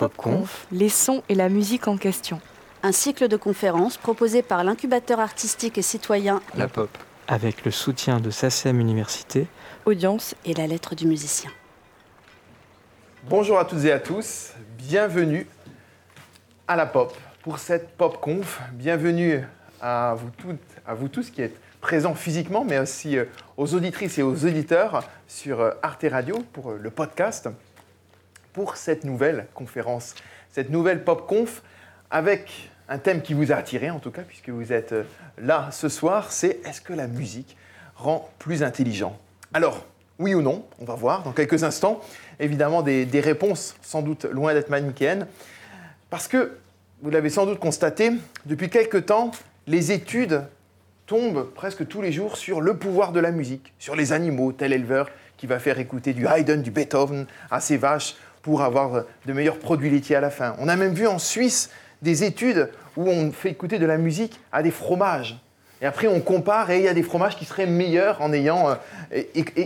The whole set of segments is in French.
PopConf, les sons et la musique en question. Un cycle de conférences proposé par l'incubateur artistique et citoyen La Pop, avec le soutien de SACEM Université, Audience et la lettre du musicien. Bonjour à toutes et à tous, bienvenue à la Pop pour cette PopConf. Bienvenue à vous toutes, à vous tous qui êtes présents physiquement, mais aussi euh, aux auditrices et aux auditeurs sur euh, Arte Radio pour euh, le podcast, pour cette nouvelle conférence, cette nouvelle PopConf avec un thème qui vous a attiré en tout cas, puisque vous êtes là ce soir, c'est est-ce que la musique rend plus intelligent? Alors, oui ou non, on va voir dans quelques instants. Évidemment, des, des réponses sans doute loin d'être manichéennes, parce que, vous l'avez sans doute constaté, depuis quelques temps, les études tombent presque tous les jours sur le pouvoir de la musique, sur les animaux, tel éleveur qui va faire écouter du Haydn, du Beethoven à ses vaches pour avoir de meilleurs produits laitiers à la fin. On a même vu en Suisse des études où on fait écouter de la musique à des fromages. Et après, on compare et il y a des fromages qui seraient meilleurs en ayant euh,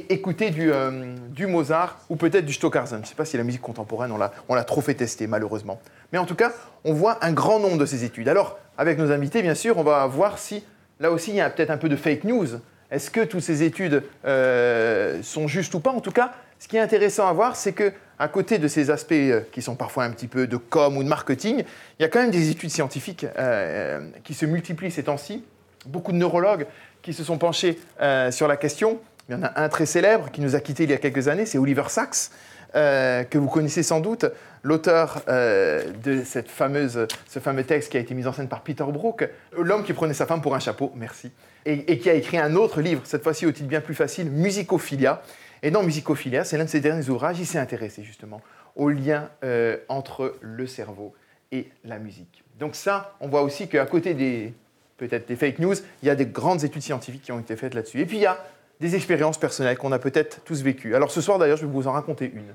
écouté du, euh, du Mozart ou peut-être du Stockhausen. Je ne sais pas si la musique contemporaine, on l'a- trop fait tester, malheureusement. Mais en tout cas, on voit un grand nombre de ces études. Alors, avec nos invités, bien sûr, on va voir si, là aussi, il y a peut-être un peu de fake news. Est-ce que toutes ces études euh, sont justes ou pas? En tout cas, ce qui est intéressant à voir, c'est que à côté de ces aspects euh, qui sont parfois un petit peu de com ou de marketing, il y a quand même des études scientifiques euh, qui se multiplient ces temps-ci. Beaucoup de neurologues qui se sont penchés euh, sur la question. Il y en a un très célèbre qui nous a quittés il y a quelques années, c'est Oliver Sacks, euh, que vous connaissez sans doute, l'auteur euh, de cette fameuse, ce fameux texte qui a été mis en scène par Peter Brook, L'homme qui prenait sa femme pour un chapeau, merci, et, et qui a écrit un autre livre, cette fois-ci au titre bien plus facile, Musicophilia. Et dans Musicophilia, c'est l'un de ses derniers ouvrages, il s'est intéressé justement au lien euh, entre le cerveau et la musique. Donc ça, on voit aussi qu'à côté des peut-être des fake news, il y a des grandes études scientifiques qui ont été faites là-dessus. Et puis il y a des expériences personnelles qu'on a peut-être tous vécues. Alors ce soir d'ailleurs, je vais vous en raconter une.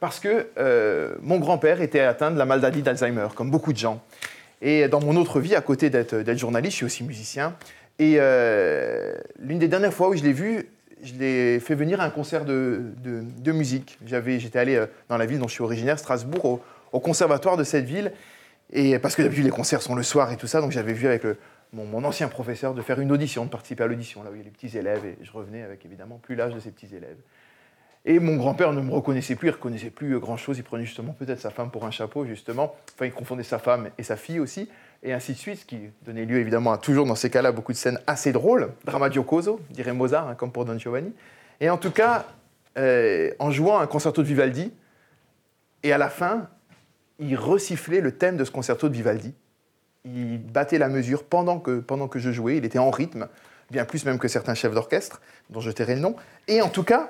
Parce que euh, mon grand-père était atteint de la maladie d'Alzheimer, comme beaucoup de gens. Et dans mon autre vie, à côté d'être journaliste, je suis aussi musicien. Et euh, l'une des dernières fois où je l'ai vu, je l'ai fait venir à un concert de, de- de musique. J'étais allé euh, dans la ville dont je suis originaire, Strasbourg, au, conservatoire de cette ville. Et parce que d'habitude, les concerts sont le soir et tout ça, donc j'avais vu avec mon, mon ancien professeur de faire une audition, de participer à l'audition, là où il y a les petits élèves, et je revenais avec évidemment plus l'âge de ces petits élèves. Et mon grand-père ne me reconnaissait plus, il ne reconnaissait plus grand-chose, il prenait justement peut-être sa femme pour un chapeau, justement. Enfin, il confondait sa femme et sa fille aussi, et ainsi de suite, ce qui donnait lieu évidemment à toujours dans ces cas-là beaucoup de scènes assez drôles, drammatiocoso, dirait Mozart, hein, comme pour Don Giovanni. Et en tout cas, euh, en jouant un concerto de Vivaldi, et à la fin, il resifflait le thème de ce concerto de Vivaldi. Il battait la mesure pendant que, pendant que je jouais, il était en rythme, bien plus même que certains chefs d'orchestre, dont je tairai le nom. Et en tout cas,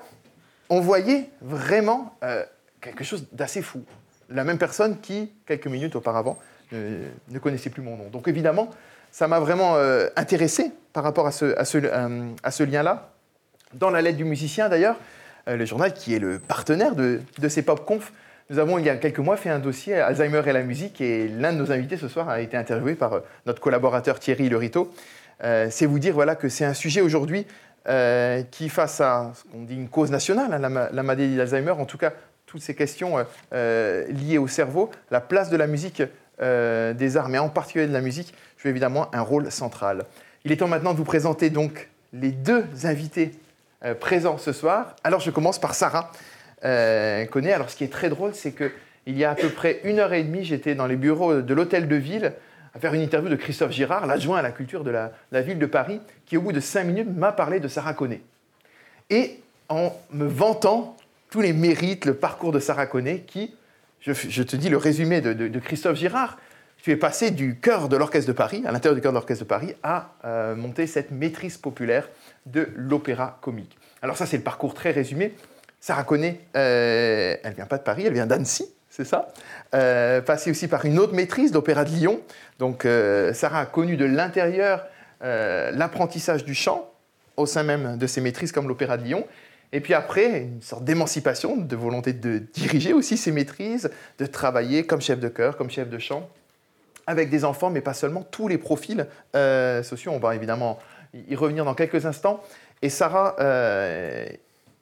on voyait vraiment euh, quelque chose d'assez fou. La même personne qui, quelques minutes auparavant, ne, connaissait plus mon nom. Donc évidemment, ça m'a vraiment euh, intéressé par rapport euh, à ce lien-là. Dans la lettre du musicien, d'ailleurs, euh, le journal qui est le partenaire de, de ces pop-conf, nous avons, il y a quelques mois, fait un dossier Alzheimer et la musique, et l'un de nos invités ce soir a été interviewé par notre collaborateur Thierry Lerito. C'est vous dire voilà, que c'est un sujet aujourd'hui qui, face à ce qu'on dit une cause nationale, hein, la, la maladie d'Alzheimer, en tout cas, toutes ces questions liées au cerveau, la place de la musique euh, des arts, mais en particulier de la musique, joue évidemment un rôle central. Il est temps maintenant de vous présenter donc les deux invités euh, présents ce soir. Alors je commence par Sarah euh. Alors ce qui est très drôle, c'est que il y a à peu près une heure et demie, j'étais dans les bureaux de l'hôtel de ville à faire une interview de Christophe Girard, l'adjoint à la culture de la, ville de Paris, qui au bout de cinq minutes m'a parlé de Sarah Connet. Et en me vantant tous les mérites, le parcours de Sarah Connet, qui, je, te dis le résumé de, Christophe Girard, tu es passé du chœur de l'Orchestre de Paris, à l'intérieur du chœur de l'Orchestre de Paris, à euh, monter cette maîtrise populaire de l'opéra comique. Alors ça, c'est le parcours très résumé. Sarah Connet, euh, elle vient pas de Paris, elle vient d'Annecy, c'est ça? Euh, Passée aussi par une autre maîtrise d'opéra de Lyon. Donc euh, Sarah a connu de l'intérieur euh, l'apprentissage du chant au sein même de ses maîtrises comme l'opéra de Lyon. Et puis après, une sorte d'émancipation, de volonté de diriger aussi ses maîtrises, de travailler comme chef de chœur, comme chef de chant, avec des enfants, mais pas seulement, tous les profils euh, sociaux. On va évidemment y revenir dans quelques instants. Et Sarah euh,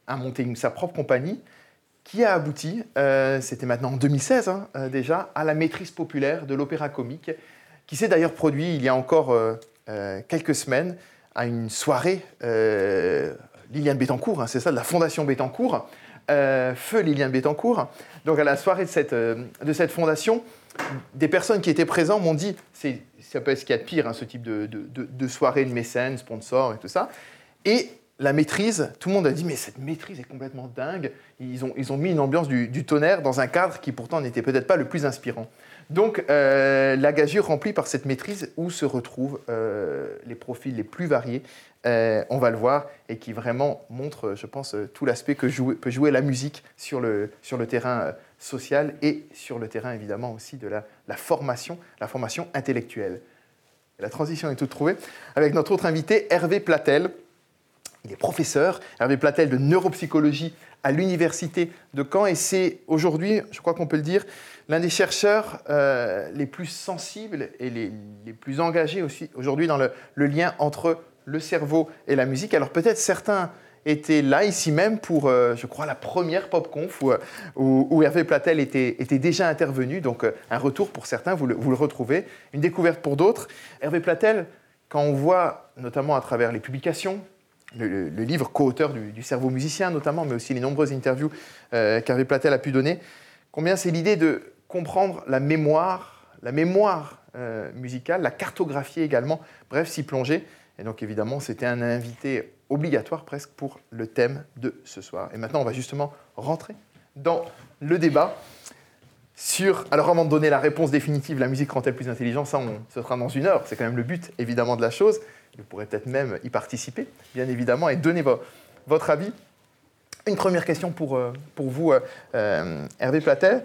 a monté sa propre compagnie qui a abouti, euh, c'était maintenant en 2016 hein, déjà, à la maîtrise populaire de l'opéra comique, qui s'est d'ailleurs produit il y a encore quelques semaines à une soirée Liliane Bettencourt, hein, c'est ça, de la Fondation Bettencourt, Feu Liliane Bettencourt. Donc à la soirée de cette, de cette fondation, des personnes qui étaient présentes m'ont dit, c'est un peu ce qu'il y a de pire, hein, ce type de, de, de, de soirée de mécènes, sponsors et tout ça. Et la maîtrise, tout le monde a dit mais cette maîtrise est complètement dingue. Ils ont, ils ont mis une ambiance du, tonnerre dans un cadre qui pourtant n'était peut-être pas le plus inspirant. Donc euh, la gageure remplie par cette maîtrise où se retrouvent euh, les profils les plus variés, euh, on va le voir, et qui vraiment montre, je pense, tout l'aspect que peut jouer la musique sur le, terrain social et sur le terrain évidemment aussi de la, la formation, la formation intellectuelle. la transition est toute trouvée avec notre autre invité, Hervé Platel. Il est professeur, Hervé Platel, de neuropsychologie à l'université de Caen et c'est aujourd'hui, je crois qu'on peut le dire, l'un des chercheurs euh, les plus sensibles et les, plus engagés aussi aujourd'hui dans le, lien entre le cerveau et la musique. Alors peut-être certains étaient là ici même pour, euh, je crois, la première PopConf où, où, Hervé Platel était, déjà intervenu. Donc euh, un retour pour certains, vous le retrouvez, une découverte pour d'autres. Hervé Platel, quand on voit notamment à travers les publications, le, livre co-auteur du, cerveau musicien notamment, mais aussi les nombreuses interviews euh, qu'Hervé Platel a pu donner, combien c'est l'idée de comprendre la mémoire, la mémoire euh, musicale, la cartographie également, bref, s'y plonger. Et donc évidemment, c'était un invité obligatoire presque pour le thème de ce soir. Et maintenant, on va justement rentrer dans le débat sur... Alors avant de donner la réponse définitive, la musique rend-elle plus intelligente Ça, on, ce sera dans une heure, c'est quand même le but évidemment de la chose. Vous pourrez peut-être même y participer, bien évidemment, et donner votre avis. Une première question pour, euh, pour vous, euh, euh, Hervé Platel.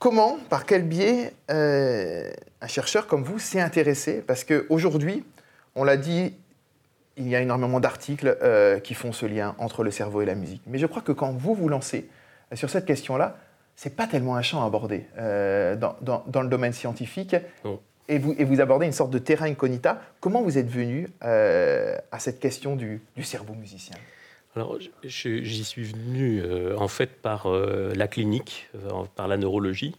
Comment, par quel biais, un chercheur comme vous s'est intéressé? Parce qu'aujourd'hui, on l'a dit, il y a énormément d'articles qui font ce lien entre le cerveau et la musique. Mais je crois que quand vous vous lancez sur cette question-là, c'est pas tellement un champ à aborder dans, dans, le domaine scientifique. Et vous, abordez une sorte de terrain incognita. Comment vous êtes venu euh, à cette question du, cerveau musicien? Alors, j'y suis venu euh, en fait par euh, la clinique, par la neurologie.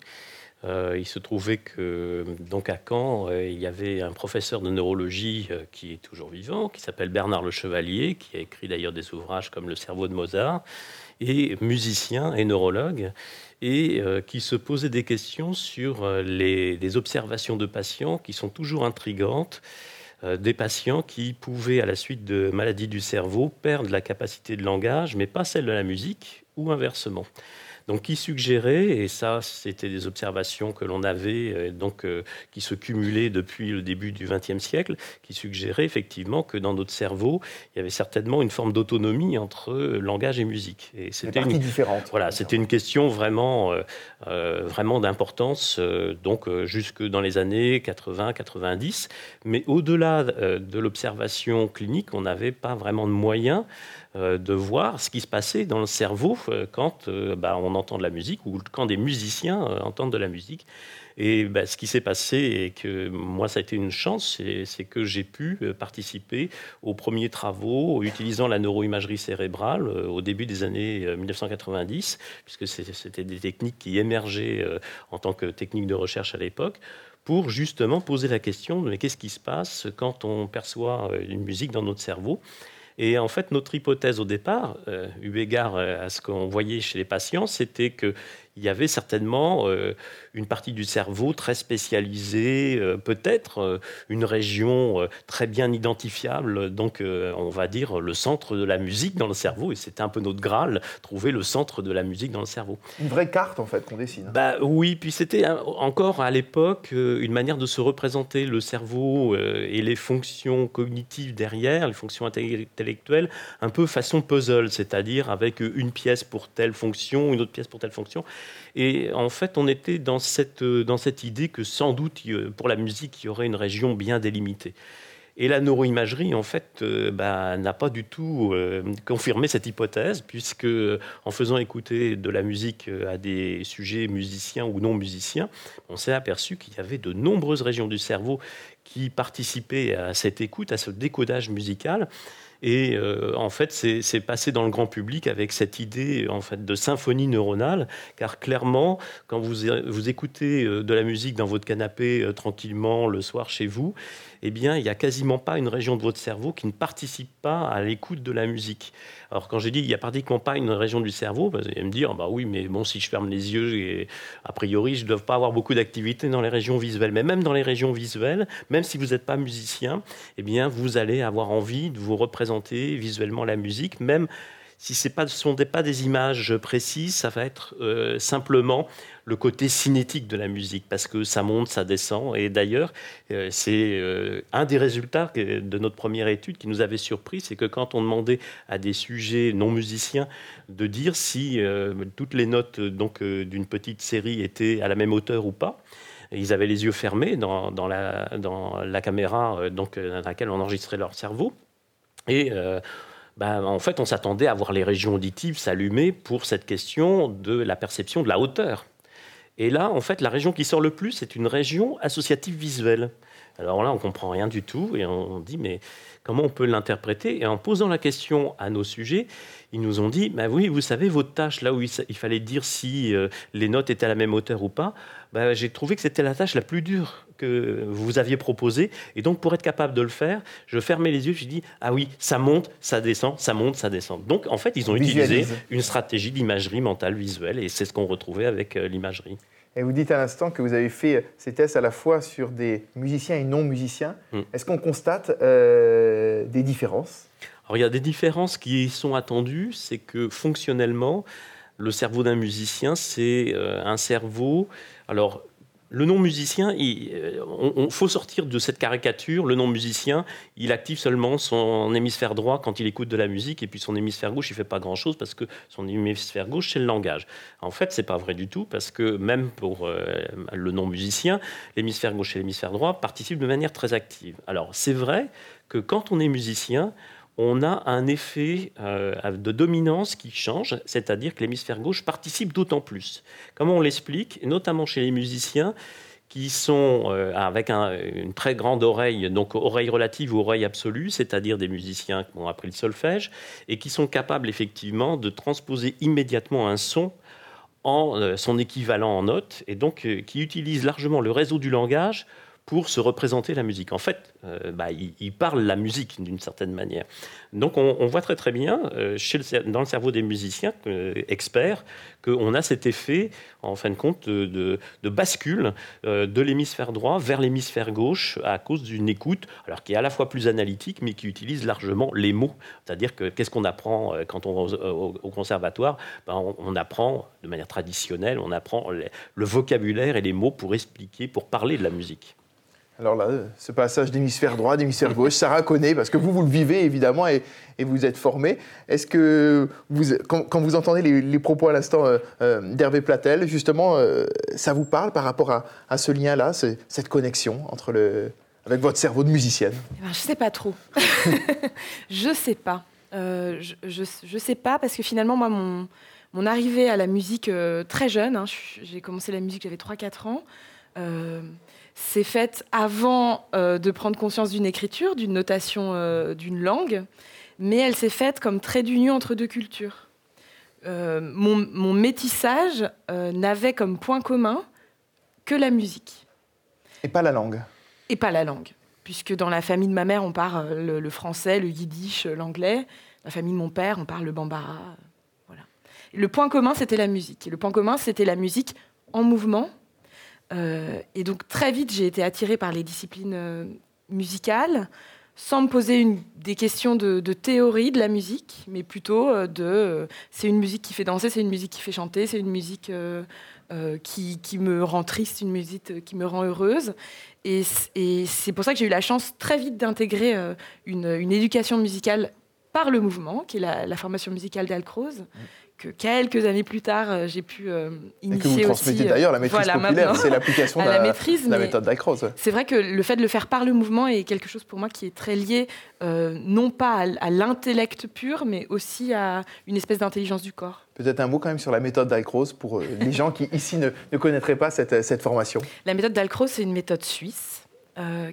il se trouvait que donc à Caen, il y avait un professeur de neurologie qui est toujours vivant, qui s'appelle Bernard Le Chevalier, qui a écrit d'ailleurs des ouvrages comme Le cerveau de Mozart, et musicien et neurologue et euh, qui se posait des questions sur euh, les, observations de patients qui sont toujours intrigantes, euh, des patients qui pouvaient, à la suite de maladies du cerveau, perdre la capacité de langage, mais pas celle de la musique, ou inversement. Donc, qui suggérait, et ça, c'était des observations que l'on avait, euh, donc euh, qui se cumulaient depuis le début du XXe siècle, qui suggérait effectivement que dans notre cerveau, il y avait certainement une forme d'autonomie entre langage et musique. Et c'était une différente. Voilà, c'était une question vraiment, euh, vraiment d'importance, donc jusque dans les années 80-90. Mais au-delà de l'observation clinique, on n'avait pas vraiment de moyens euh, de voir ce qui se passait dans le cerveau euh, quand euh, bah, on entend de la musique ou quand des musiciens entendent de la musique. Et bah, ce qui s'est passé, et que moi ça a été une chance, c'est que j'ai pu participer aux premiers travaux utilisant la neuroimagerie cérébrale au début des années 1990, puisque c'était des techniques qui émergeaient en tant que techniques de recherche à l'époque pour justement poser la question de qu'est-ce qui se passe quand on perçoit une musique dans notre cerveau? Et en fait, notre hypothèse au départ, euh, eu égard à ce qu'on voyait chez les patients, c'était que il y avait certainement euh, une partie du cerveau très spécialisée, euh, peut-être euh, une région très bien identifiable, donc on va dire le centre de la musique dans le cerveau, et c'était un peu notre Graal, trouver le centre de la musique dans le cerveau. Une vraie carte en fait qu'on dessine. Bah, oui, puis c'était encore à l'époque une manière de se représenter le cerveau et les fonctions cognitives derrière, les fonctions intellectuelles, un peu façon puzzle, c'est-à-dire avec une pièce pour telle fonction, une autre pièce pour telle fonction. Et en fait, on était dans cette, dans cette idée que sans doute, pour la musique, il y aurait une région bien délimitée. Et la neuroimagerie, en fait, euh, bah, n'a pas du tout euh, confirmé cette hypothèse, puisque en faisant écouter de la musique euh, à des sujets musiciens ou non musiciens, on s'est aperçu qu'il y avait de nombreuses régions du cerveau qui participaient à cette écoute, à ce décodage musical. Et en fait, c'est passé dans le grand public avec cette idée en fait de symphonie neuronale, car clairement, quand vous, vous écoutez de la musique dans votre canapé tranquillement le soir chez vous, eh bien, il n'y a quasiment pas une région de votre cerveau qui ne participe pas à l'écoute de la musique. Alors, quand j'ai dit il n'y a pratiquement pas une région du cerveau, vous allez me dire, bah oui, mais bon, si je ferme les yeux, a priori, je ne dois pas avoir beaucoup d'activité dans les régions visuelles. Mais même dans les régions visuelles, même si vous n'êtes pas musicien, eh bien, vous allez avoir envie de vous représenter visuellement la musique, même si ce ne sont pas des images précises, ça va être euh, simplement le côté cinétique de la musique, parce que ça monte, ça descend. Et d'ailleurs, euh, c'est euh, un des résultats de notre première étude qui nous avait surpris, c'est que quand on demandait à des sujets non musiciens de dire si toutes les notes donc d'une petite série étaient à la même hauteur ou pas, ils avaient les yeux fermés dans, la, dans la, caméra donc, dans laquelle on enregistrait leur cerveau. Et ben, en fait, on s'attendait à voir les régions auditives s'allumer pour cette question de la perception de la hauteur. Et là, en fait, la région qui sort le plus, c'est une région associative visuelle. Alors là, on comprend rien du tout et on dit, mais comment on peut l'interpréter? Et en posant la question à nos sujets, ils nous ont dit, bah oui, vous savez, votre tâche, là où il, fallait dire si euh, les notes étaient à la même hauteur ou pas, bah, j'ai trouvé que c'était la tâche la plus dure que vous aviez proposée. Et donc, pour être capable de le faire, je fermais les yeux, je dis, ah oui, ça monte, ça descend, ça monte, ça descend. Donc, en fait, ils ont utilisé une stratégie d'imagerie mentale visuelle et c'est ce qu'on retrouvait avec euh, l'imagerie. Et vous dites à l'instant que vous avez fait ces tests à la fois sur des musiciens et non musiciens. Mm. Est-ce qu'on constate euh, des différences? Alors il y a des différences qui sont attendues, c'est que fonctionnellement, le cerveau d'un musicien, c'est euh, un cerveau. Alors le non-musicien, il euh, faut sortir de cette caricature. Le non-musicien, il active seulement son hémisphère droit quand il écoute de la musique, et puis son hémisphère gauche, il fait pas grand-chose parce que son hémisphère gauche, c'est le langage. En fait, c'est pas vrai du tout parce que même pour euh, le non-musicien, l'hémisphère gauche et l'hémisphère droit participent de manière très active. Alors, c'est vrai que quand on est musicien, on a un effet euh, de dominance qui change, c'est-à-dire que l'hémisphère gauche participe d'autant plus. Comment on l'explique Notamment chez les musiciens qui sont euh, avec une très grande oreille, donc oreille relative ou oreille absolue, c'est-à-dire des musiciens qui ont appris le solfège et qui sont capables effectivement de transposer immédiatement un son en euh, son équivalent en notes et donc qui utilisent largement le réseau du langage pour se représenter la musique. En fait, euh, bah, il, parle la musique d'une certaine manière. Donc on, voit très très bien euh, dans le cerveau des musiciens euh, experts qu'on a cet effet, en fin de compte, de, bascule de l'hémisphère droit vers l'hémisphère gauche à cause d'une écoute, alors qui est à la fois plus analytique, mais qui utilise largement les mots. C'est-à-dire que qu'est-ce qu'on apprend quand on va au, conservatoire? Ben, on, apprend de manière traditionnelle, on apprend le vocabulaire et les mots pour expliquer, pour parler de la musique. Alors là, ce passage d'hémisphère droit, d'hémisphère gauche, Sarah connaît, parce que vous, vous le vivez évidemment et, vous êtes formé. Est-ce que, quand, vous entendez les, propos à l'instant euh, euh, d'Hervé Platel, justement, euh, ça vous parle par rapport à, ce lien-là, cette connexion entre avec votre cerveau de musicienne? Eh ben, Je ne sais pas trop. je ne sais pas. je ne sais pas, parce que finalement, moi, mon, mon arrivée à la musique très jeune, hein, j'ai commencé la musique, j'avais 3-4 ans s'est faite avant euh, de prendre conscience d'une écriture, d'une notation euh, d'une langue, mais elle s'est faite comme trait d'union entre deux cultures. Euh, mon, métissage n'avait comme point commun que la musique. Et pas la langue. Et pas la langue. Puisque dans la famille de ma mère, on parle le, français, le yiddish, l'anglais. Dans la famille de mon père, on parle le bambara. Voilà. Le point commun, c'était la musique. Et le point commun, c'était la musique en mouvement, et donc très vite, j'ai été attirée par les disciplines euh, musicales, sans me poser des questions de, théorie de la musique, mais plutôt euh, de c'est une musique qui fait danser, c'est une musique qui fait chanter, c'est une musique qui, me rend triste, une musique qui me rend heureuse. Et, c'est pour ça que j'ai eu la chance très vite d'intégrer une, éducation musicale par le mouvement, qui est la, formation musicale d'Alcroze, mmh que quelques années plus tard, euh, j'ai pu euh, initier Et que vous transmettez d'ailleurs la maîtrise populaire, c'est l'application de la, maîtrise, la méthode d'Acrose. C'est vrai que le fait de le faire par le mouvement est quelque chose pour moi qui est très lié, euh, non pas à, l'intellect pur, mais aussi à une espèce d'intelligence du corps. Peut-être un mot quand même sur la méthode d'Alcroze pour les gens qui ici ne, ne connaîtraient pas cette, cette, formation. La méthode d'Alcroze, c'est une méthode suisse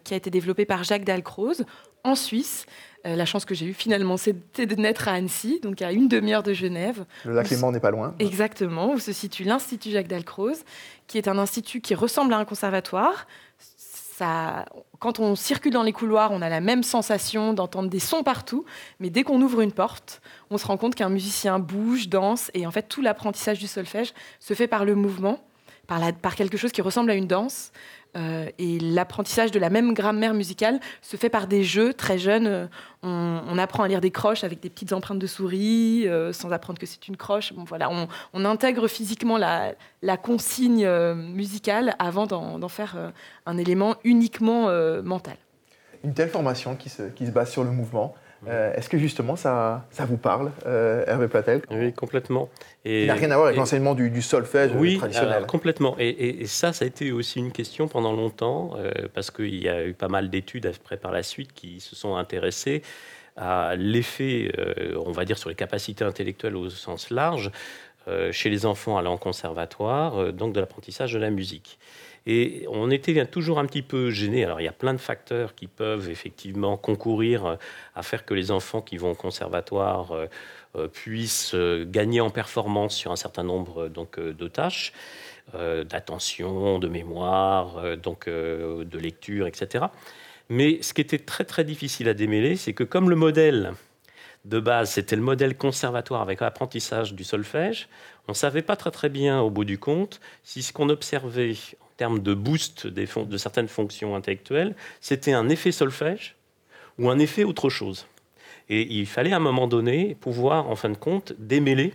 qui a été développée par Jacques Dalcroze en Suisse Euh, la chance que j'ai eue finalement, c'était de naître à Annecy, donc à une demi-heure de Genève. Le lac Léman n'est pas loin. Exactement, où se situe l'Institut Jacques Dalcroze, qui est un institut qui ressemble à un conservatoire. Ça, quand on circule dans les couloirs, on a la même sensation d'entendre des sons partout, mais dès qu'on ouvre une porte, on se rend compte qu'un musicien bouge, danse, et en fait tout l'apprentissage du solfège se fait par le mouvement, par, par quelque chose qui ressemble à une danse. Euh, et l'apprentissage de la même grammaire musicale se fait par des jeux très jeunes. Euh, on, apprend à lire des croches avec des petites empreintes de souris, euh, sans apprendre que c'est une croche. Bon, voilà, on, intègre physiquement la, consigne musicale avant d'en faire un élément uniquement mental. Une telle formation qui se, qui se base sur le mouvement, euh, est-ce que justement ça, ça vous parle, euh, Hervé Platel Oui, complètement. Et, Il n'a rien à voir avec l'enseignement du, solfège oui, traditionnel. complètement. Et, ça, ça a été aussi une question pendant longtemps, euh, parce qu'il y a eu pas mal d'études après par la suite qui se sont intéressées à l'effet, on va dire, sur les capacités intellectuelles au sens large, chez les enfants allant en conservatoire, donc de l'apprentissage de la musique. Et on était toujours un petit peu gêné. Alors il y a plein de facteurs qui peuvent effectivement concourir euh, à faire que les enfants qui vont au conservatoire euh, euh, puissent gagner en performance sur un certain nombre donc, de tâches, d'attention, de mémoire, donc, de lecture, etc. Mais ce qui était très très difficile à démêler, c'est que comme le modèle de base, c'était le modèle conservatoire avec l'apprentissage du solfège. On ne savait pas très très bien, au bout du compte, si ce qu'on observait termes de boost de certaines fonctions intellectuelles, c'était un effet solfège ou un effet autre chose. Et il fallait à un moment donné pouvoir, en fin de compte, démêler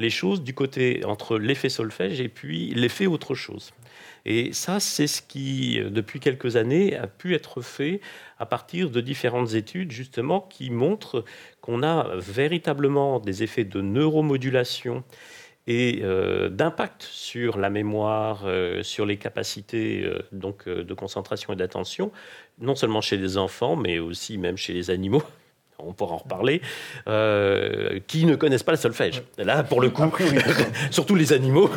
les choses du côté entre l'effet solfège et puis l'effet autre chose. Et ça, c'est ce qui, depuis quelques années, a pu être fait à partir de différentes études, justement, qui montrent qu'on a véritablement des effets de neuromodulation et euh, d'impact sur la mémoire, euh, sur les capacités euh, donc, de concentration et d'attention, non seulement chez les enfants, mais aussi même chez les animaux on pourra en reparler, euh, qui ne connaissent pas le solfège. Là, pour le coup, surtout les animaux,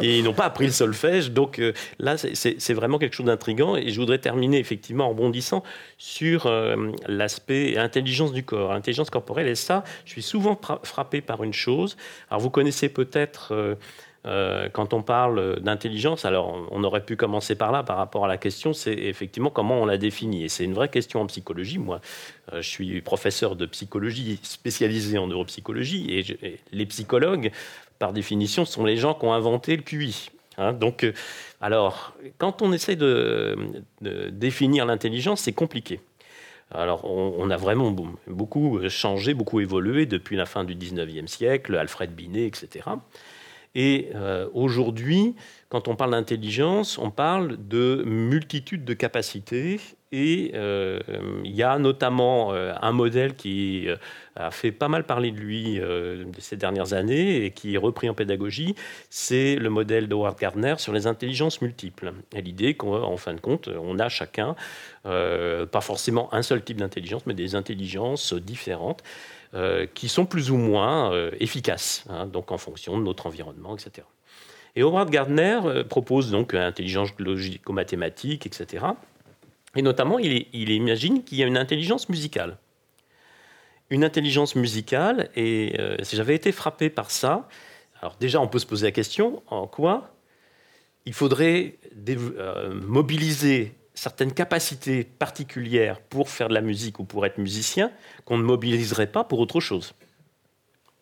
et ils n'ont pas appris le solfège. Donc euh, là, c'est vraiment quelque chose d'intrigant. Et je voudrais terminer effectivement en bondissant sur euh, l'aspect intelligence du corps, intelligence corporelle. Et ça, je suis souvent frappé par une chose. Alors vous connaissez peut-être euh, quand on parle d'intelligence, alors on aurait pu commencer par là par rapport à la question, c'est effectivement comment on la définit. Et c'est une vraie question en psychologie. Moi, euh, je suis professeur de psychologie spécialisé en neuropsychologie et, les psychologues, par définition, sont les gens qui ont inventé le QI. Hein. donc, euh, alors, quand on essaie de, définir l'intelligence, c'est compliqué. Alors, on, on, a vraiment beaucoup changé, beaucoup évolué depuis la fin du 19e siècle, Alfred Binet, etc. Et euh, aujourd'hui, quand on parle d'intelligence, on parle de multitude de capacités. Et euh, il y a notamment euh, un modèle qui a fait pas mal parler de lui ces dernières années et qui est repris en pédagogie. C'est le modèle d'Howard Gardner sur les intelligences multiples. L'idée qu'en fin de compte, on a chacun, pas forcément un seul type d'intelligence, mais des intelligences différentes. Euh, qui sont plus ou moins euh, efficaces, hein, donc en fonction de notre environnement, etc. Et Howard Gardner euh, propose donc intelligence logico-mathématique, etc. Et notamment, il, imagine qu'il y a une intelligence musicale. Une intelligence musicale, et j'avais été frappé par ça. Alors déjà, on peut se poser la question, en quoi il faudrait mobiliser certaines capacités particulières pour faire de la musique ou pour être musicien qu'on ne mobiliserait pas pour autre chose?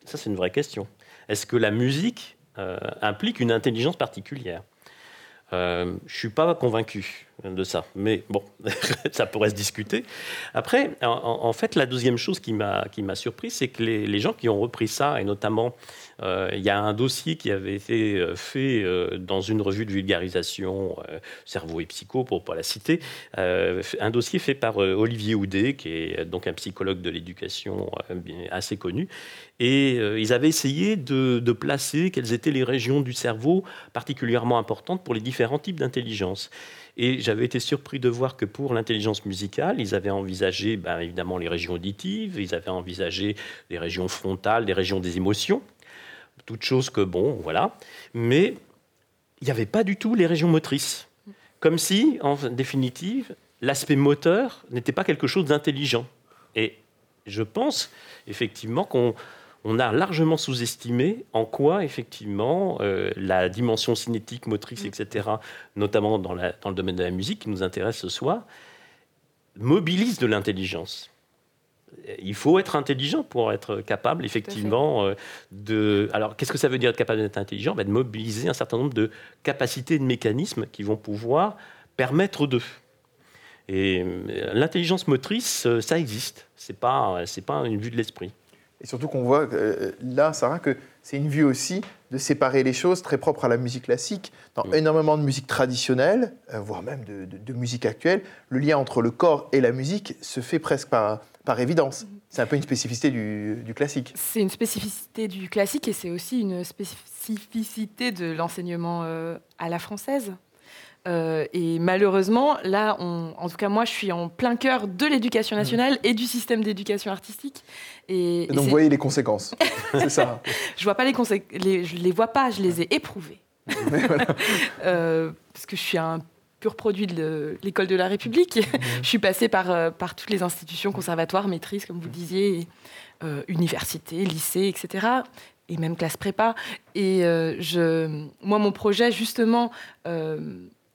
Ça, c'est une vraie question. Est-ce que la musique euh, implique une intelligence particulière? Euh, Je ne suis pas convaincu de ça, mais bon, ça pourrait se discuter. Après, en, fait, la deuxième chose qui m'a surpris, c'est que les, gens qui ont repris ça, et notamment euh, il y a un dossier qui avait été euh, fait euh, dans une revue de vulgarisation, Cerveau et Psycho, pour ne pas la citer, un dossier fait par Olivier Houdet, qui est donc un psychologue de l'éducation assez connu. Et ils avaient essayé de, placer quelles étaient les régions du cerveau particulièrement importantes pour les différents types d'intelligence. Et j'avais été surpris de voir que pour l'intelligence musicale, ils avaient envisagé ben, évidemment les régions auditives, ils avaient envisagé les régions frontales, les régions des émotions, toute chose que bon, voilà. Mais il n'y avait pas du tout les régions motrices. Comme si, en définitive, l'aspect moteur n'était pas quelque chose d'intelligent. Et Je pense effectivement qu'on on a largement sous-estimé en quoi, effectivement, euh, la dimension cinétique, motrice, etc., notamment dans, dans, le domaine de la musique qui nous intéresse ce soir, mobilise de l'intelligence. Il faut être intelligent pour être capable, effectivement, euh, de. Alors, qu'est-ce que ça veut dire être capable d'être intelligent? Ben, De mobiliser un certain nombre de capacités et de mécanismes qui vont pouvoir permettre de. Et euh, l'intelligence motrice, ça existe. Ce n'est pas, pas une vue de l'esprit. Et surtout qu'on voit euh, là, Sarah, que c'est une vue aussi de séparer les choses très propres à la musique classique. Dans énormément de musique traditionnelle, euh, voire même de, musique actuelle, le lien entre le corps et la musique se fait presque par, par évidence. C'est un peu une spécificité du, classique. C'est une spécificité du classique et c'est aussi une spécificité de l'enseignement euh, à la française. Euh, et malheureusement, là, en tout cas, moi, je suis en plein cœur de l'éducation mmh. nationale et du système d'éducation artistique. Et, donc, vous voyez les conséquences, c'est ça Je vois pas les conséquences, je les vois pas, je les ai éprouvées. Euh, parce que je suis un pur produit de l'école de la République. Mmh. je suis passée par, euh, par toutes les institutions, conservatoires, maîtrises, comme vous disiez, universités, lycées, etc et même classe prépa. Et je, moi, mon projet, justement,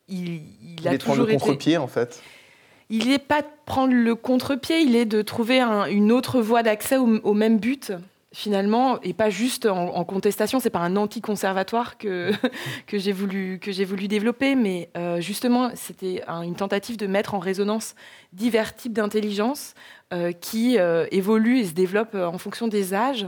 il, il, a est toujours le contre-pied, en fait. Il n'est pas de prendre le contre-pied, il est de trouver une autre voie d'accès au, même but finalement, et pas juste en, contestation. C'est pas un anti-conservatoire que, que j'ai voulu, que voulu développer, mais euh, justement, c'était une tentative de mettre en résonance divers types d'intelligence euh, qui euh, évoluent et se développent en fonction des âges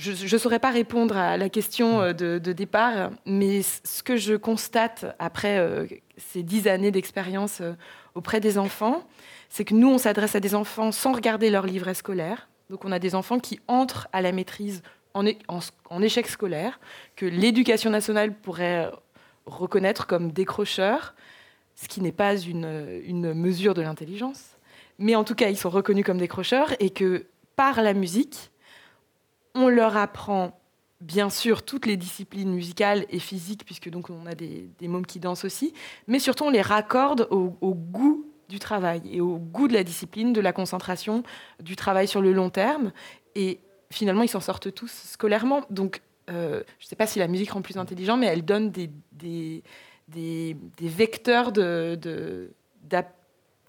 je ne saurais pas répondre à la question euh, de, départ, mais ce que je constate après euh, ces dix années d'expérience euh, auprès des enfants, c'est que nous, on s'adresse à des enfants sans regarder leur livret scolaire. Donc on a des enfants qui entrent à la maîtrise en, échec scolaire, que l'éducation nationale pourrait reconnaître comme décrocheurs, ce qui n'est pas une, une mesure de l'intelligence. Mais en tout cas, ils sont reconnus comme décrocheurs et que par la musique, on leur apprend bien sûr toutes les disciplines musicales et physiques, puisque donc on a des, mômes qui dansent aussi, mais surtout on les raccorde au, goût du travail et au goût de la discipline, de la concentration, du travail sur le long terme. Et finalement, ils s'en sortent tous scolairement. Donc, euh, je ne sais pas si la musique rend plus intelligent, mais elle donne des, vecteurs de,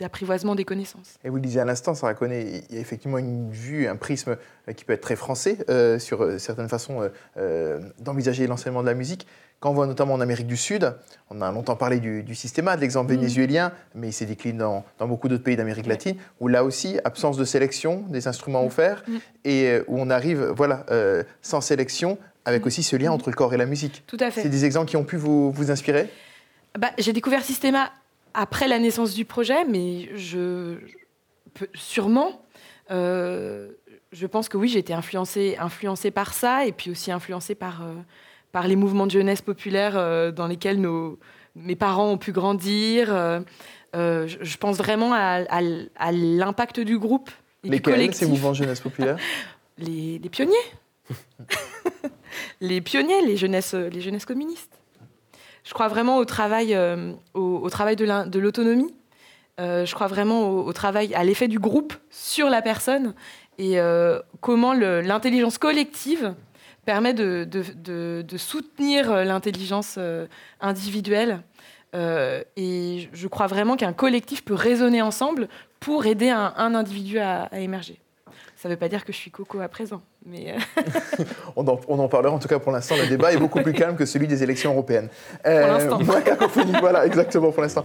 d'apprivoisement des connaissances. Et vous le disiez à l'instant, Sarah Conné, il y a effectivement une vue, un prisme euh, qui peut être très français euh, sur euh, certaines façons d'envisager l'enseignement de la musique. Quand on voit notamment en Amérique du Sud, on a longtemps parlé du, du système de l'exemple mm. vénézuélien, mais il s'est décliné dans, beaucoup d'autres pays d'Amérique latine, où là aussi, absence de sélection des instruments mm. offerts, mm. et où on arrive voilà, sans sélection, avec aussi ce lien entre le corps et la musique. Tout à fait. C'est des exemples qui ont pu vous, vous inspirer? Bah, J'ai découvert Systema après la naissance du projet, mais je, sûrement, euh, je pense que oui, j'ai été influencée, influencée par ça, et puis aussi influencée par, euh, par les mouvements de jeunesse populaire euh, dans lesquels nos, mes parents ont pu grandir. Je, pense vraiment à, l'impact du groupe. Et Lesquels, ces mouvements de jeunesse populaire les, les pionniers. les pionniers, les jeunesses, les jeunesses communistes je crois vraiment au travail, euh, au, travail de l'autonomie. Euh, je crois vraiment au, travail, à l'effet du groupe sur la personne et euh, comment l'intelligence collective permet de, de, soutenir l'intelligence individuelle. et je crois vraiment qu'un collectif peut raisonner ensemble pour aider un, individu à émerger. Ça ne veut pas dire que je suis coco à présent. Mais euh, on, en, parlera en tout cas pour l'instant. Le débat est beaucoup plus calme que celui des élections européennes. pour euh, l'instant. voilà, exactement pour l'instant.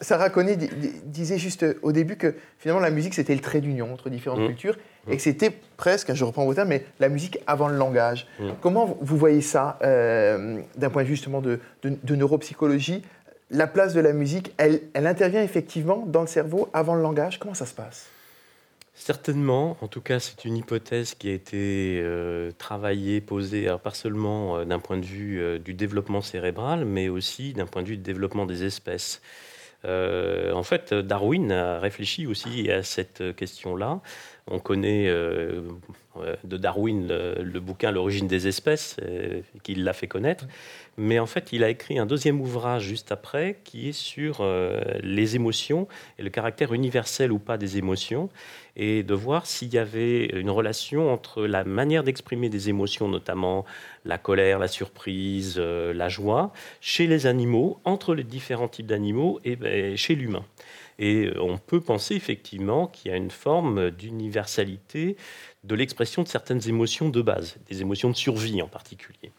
Sarah Conné disait juste au début que finalement la musique c'était le trait d'union entre différentes mmh. cultures et que c'était presque, je reprends vos termes, mais la musique avant le langage. Mmh. Comment vous voyez ça euh, d'un point de vue justement de, de, neuropsychologie? La place de la musique, elle, elle intervient effectivement dans le cerveau avant le langage? Comment ça se passe? Certainement, en tout cas, c'est une hypothèse qui a été euh, travaillée, posée, pas seulement euh, d'un point de vue euh, du développement cérébral, mais aussi d'un point de vue du développement des espèces. en fait, Darwin a réfléchi aussi à cette question-là On connaît de Darwin le, bouquin L'origine des espèces, qui l'a fait connaître. Mais en fait, il a écrit un deuxième ouvrage juste après qui est sur les émotions et le caractère universel ou pas des émotions et de voir s'il y avait une relation entre la manière d'exprimer des émotions, notamment la colère, la surprise, euh, la joie, chez les animaux, entre les différents types d'animaux et ben, chez l'humain. Et euh, on peut penser effectivement qu'il y a une forme d'universalité de l'expression de certaines émotions de base, des émotions de survie en particulier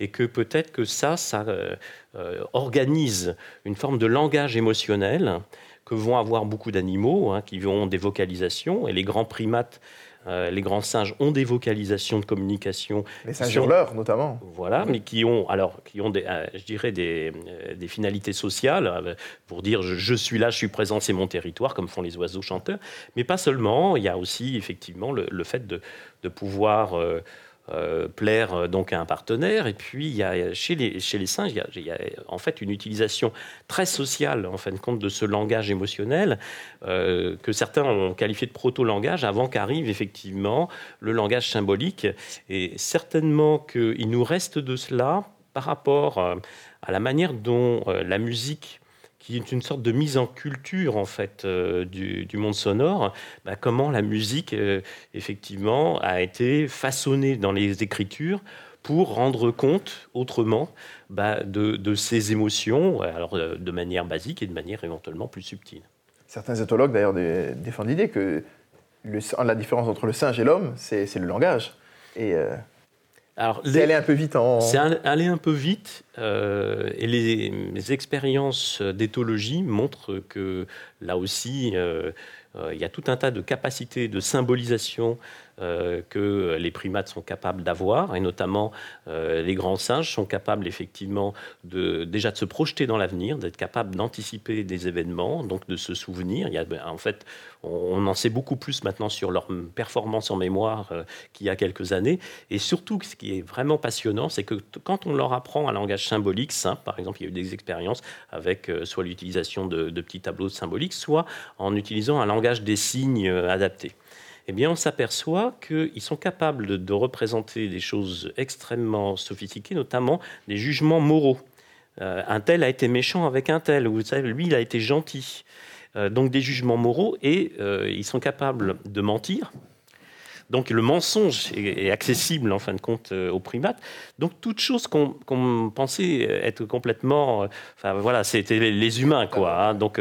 et que peut-être que ça, ça euh, organise une forme de langage émotionnel que vont avoir beaucoup d'animaux, hein, qui ont des vocalisations, et les grands primates, euh, les grands singes ont des vocalisations de communication. Les singes hurleurs, notamment. Voilà, mais qui ont, alors, qui ont des, euh, je dirais, des, euh, des, finalités sociales, pour dire je, suis là, je suis présent, c'est mon territoire, comme font les oiseaux chanteurs. Mais pas seulement, il y a aussi effectivement le, fait de, de pouvoir... Euh, plaire euh, donc à un partenaire. Et puis, il y a, chez, les, chez les singes, il y, a, en fait une utilisation très sociale, en fin de compte, de ce langage émotionnel euh, que certains ont qualifié de proto-langage avant qu'arrive effectivement le langage symbolique. Et certainement qu'il nous reste de cela par rapport à la manière dont la musique qui est une sorte de mise en culture en fait euh, du, monde sonore, bah, comment la musique euh, effectivement a été façonnée dans les écritures pour rendre compte autrement bah, de, ces émotions, alors euh, de manière basique et de manière éventuellement plus subtile. Certains éthologues d'ailleurs défendent l'idée que la différence entre le singe et l'homme, c'est le langage. Et alors, c'est aller un peu vite en. C'est aller un peu vite, euh, et les, expériences d'éthologie montrent que là aussi, euh, euh, il y a tout un tas de capacités de symbolisation que les primates sont capables d'avoir, et notamment euh, les grands singes sont capables effectivement déjà de se projeter dans l'avenir, d'être capables d'anticiper des événements, donc de se souvenir. Il y a, ben, en fait, on, en sait beaucoup plus maintenant sur leur performance en mémoire qu'il y a quelques années. Et surtout, ce qui est vraiment passionnant, c'est que quand on leur apprend un langage symbolique simple, par exemple, il y a eu des expériences avec soit l'utilisation de, de petits tableaux symboliques, soit en utilisant un langage des signes adaptés eh bien, on s'aperçoit qu'ils sont capables de, représenter des choses extrêmement sophistiquées, notamment des jugements moraux. Euh, un tel a été méchant avec un tel, savez, lui, il a été gentil. Euh, donc des jugements moraux, et euh, ils sont capables de mentir. Donc le mensonge est, accessible en fin de compte aux primates. Donc toute chose qu'on pensait être complètement, enfin voilà, c'était les, humains quoi. Hein. donc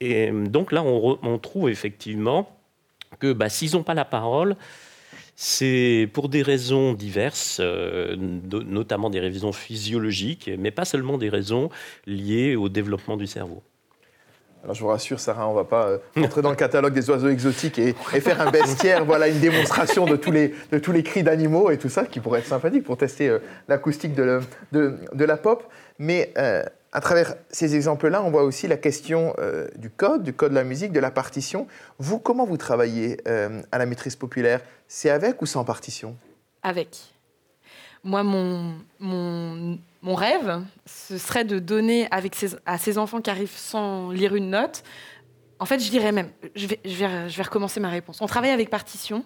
et donc là on trouve effectivement que bah, s'ils n'ont pas la parole, c'est pour des raisons diverses, euh, notamment des raisons physiologiques, mais pas seulement des raisons liées au développement du cerveau. Alors je vous rassure, Sarah, on ne va pas euh, entrer dans le catalogue des oiseaux exotiques et, faire un bestiaire, voilà, une démonstration de tous les, de tous les cris d'animaux et tout ça, qui pourrait être sympathique pour tester euh, l'acoustique de, de, de, la pop. Mais à travers ces exemples-là, on voit aussi la question euh, du code, du code de la musique, de la partition. Vous, comment vous travaillez euh, à la maîtrise populaire? C'est avec ou sans partition? Avec. Moi, mon, mon, rêve, ce serait de donner avec à ces enfants qui arrivent sans lire une note. En fait, je dirais même, je vais, je vais, je vais recommencer ma réponse. On travaille avec partition.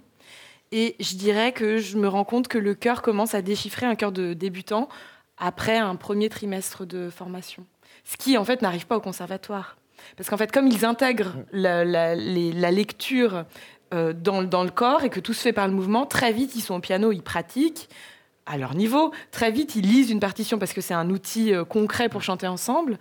Et je dirais que je me rends compte que le cœur commence à déchiffrer un cœur de débutant après un premier trimestre de formation. Ce qui, en fait, n'arrive pas au conservatoire. Parce qu'en fait, comme ils intègrent la, lecture euh, dans, dans, le corps et que tout se fait par le mouvement, très vite, ils sont au piano, ils pratiquent à leur niveau. Très vite, ils lisent une partition parce que c'est un outil euh, concret pour chanter ensemble.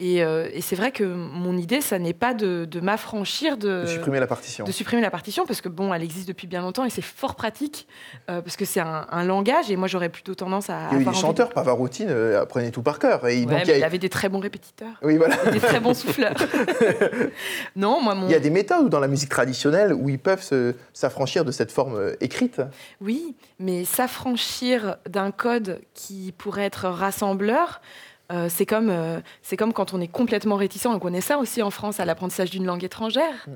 Euh, et, c'est vrai que mon idée, ça n'est pas de, m'affranchir de, de, supprimer la partition. De supprimer la partition, parce que bon, elle existe depuis bien longtemps et c'est fort pratique, euh, parce que c'est un, langage, et moi j'aurais plutôt tendance à. Il y a eu des chanteurs, Pavarotti euh, apprenaient tout par cœur. Et donc, il, y avait des très bons répétiteurs. Oui, voilà. des très bons souffleurs. non, moi, mon... Il y a des méthodes dans la musique traditionnelle où ils peuvent s'affranchir de cette forme écrite. Oui, mais s'affranchir d'un code qui pourrait être rassembleur, euh, c'est comme, euh, c'est comme quand on est complètement réticent, on connaît ça aussi en France à l'apprentissage d'une langue étrangère. Mm.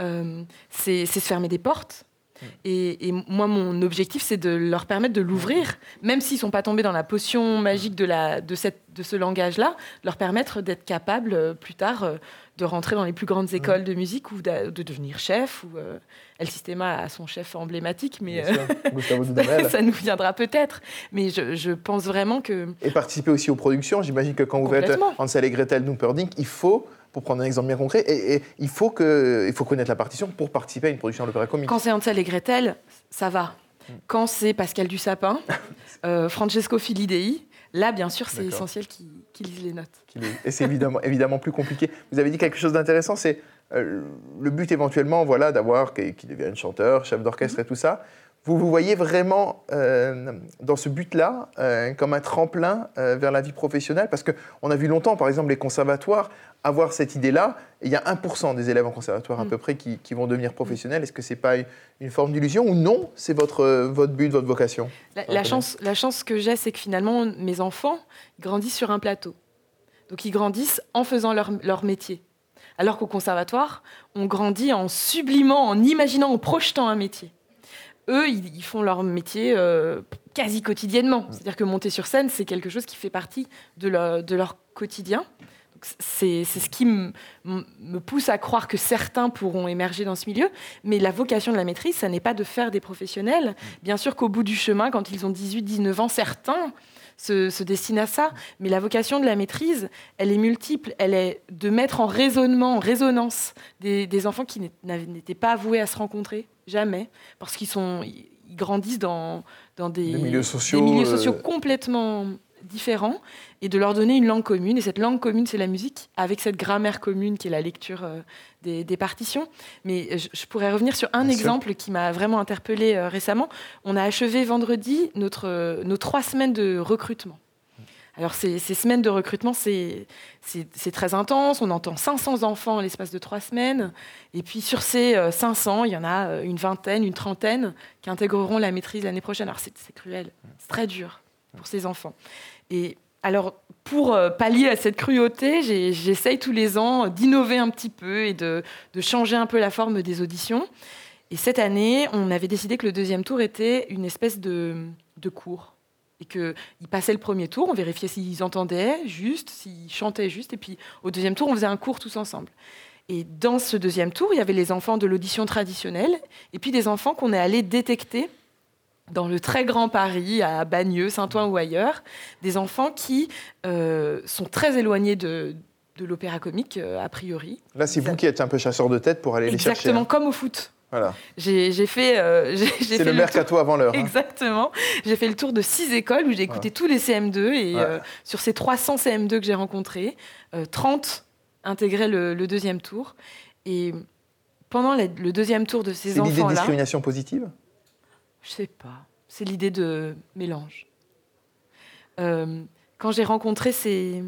Euh, c'est se fermer des portes. Mm. Et, moi, mon objectif, c'est de leur permettre de l'ouvrir, même s'ils ne sont pas tombés dans la potion magique de, la, de, cette, de ce langage-là, leur permettre d'être capables plus tard de rentrer dans les plus grandes écoles de musique ou de, devenir chef. Ou, euh, El Sistema a son chef emblématique, mais ça nous viendra peut-être. Mais je, pense vraiment que... Et participer aussi aux productions. J'imagine que quand vous faites Hansel et Gretel, Numperdinck, il faut pour prendre un exemple bien concret. Et, il, faut que, il faut connaître la partition pour participer à une production d'opéra comique. Quand c'est Hansel et Gretel, ça va. Hmm. Quand c'est Pascal Dussapin, euh, Francesco Filidei, là, bien sûr, c'est essentiel qu'ils lisent les notes. Et c'est évidemment, évidemment plus compliqué. Vous avez dit quelque chose d'intéressant, c'est euh, le but éventuellement voilà, d'avoir qu'il devienne chanteur, chef d'orchestre et tout ça. Vous vous voyez vraiment euh, dans ce but-là euh, comme un tremplin vers la vie professionnelle? Parce qu'on a vu longtemps, par exemple, les conservatoires avoir cette idée-là. Il y a 1% des élèves en conservatoire à mm. peu près qui, vont devenir professionnels. Est-ce que ce n'est pas une forme d'illusion ou non C'est votre, votre but, votre vocation? La, chance, la chance que j'ai, c'est que finalement, mes enfants grandissent sur un plateau. Donc ils grandissent en faisant leur, leur métier. Alors qu'au conservatoire, on grandit en sublimant, en imaginant, en projetant un métier. Eux, ils, font leur métier euh, quasi quotidiennement. C'est-à-dire que monter sur scène, c'est quelque chose qui fait partie de leur, quotidien. C'est ce qui me pousse à croire que certains pourront émerger dans ce milieu. Mais la vocation de la maîtrise, ça n'est pas de faire des professionnels. Bien sûr qu'au bout du chemin, quand ils ont 18, 19 ans, certains se, destine à ça. Mais la vocation de la maîtrise, elle est multiple. Elle est de mettre en raisonnement, en résonance des, enfants qui n'étaient pas voués à se rencontrer, jamais, parce qu'ils sont, ils grandissent dans, dans des, milieux sociaux, des milieux sociaux euh, complètement différents et de leur donner une langue commune. Et cette langue commune, c'est la musique, avec cette grammaire commune qui est la lecture euh, des, partitions. Mais je, pourrais revenir sur un exemple qui m'a vraiment interpellée euh, récemment. On a achevé vendredi notre, euh, nos trois semaines de recrutement. Alors ces, semaines de recrutement, c'est très intense. On entend 500 enfants en l'espace de trois semaines. Et puis sur ces 500, il y en a une vingtaine, une trentaine qui intégreront la maîtrise l'année prochaine. Alors c'est cruel, c'est très dur pour ces enfants. Et alors, pour euh, pallier à cette cruauté, j'essaye tous les ans d'innover un petit peu et de, changer un peu la forme des auditions. Et cette année, on avait décidé que le deuxième tour était une espèce de, cours. Et qu'ils passaient le premier tour, on vérifiait s'ils entendaient juste, s'ils chantaient juste. Et puis au deuxième tour, on faisait un cours tous ensemble. Et dans ce deuxième tour, il y avait les enfants de l'audition traditionnelle et puis des enfants qu'on est allé détecter dans le très grand Paris, à Bagneux, Saint-Ouen ou ailleurs, des enfants qui euh, sont très éloignés de, de l'opéra comique, euh, a priori. Là, c'est vous qui êtes un peu chasseur de tête pour aller les chercher. Exactement, hein. comme au foot. Voilà. J'ai fait. Euh, c'est le, mercato avant l'heure. Hein. Exactement. J'ai fait le tour de six écoles où j'ai écouté tous les CM2 et sur ces 300 CM2 que j'ai rencontrés, 30 intégraient le, deuxième tour. Et pendant le deuxième tour de ces enfants-là. C'est l'idée de discrimination positive? Je sais pas. C'est l'idée de mélange. Euh, quand j'ai rencontré ces,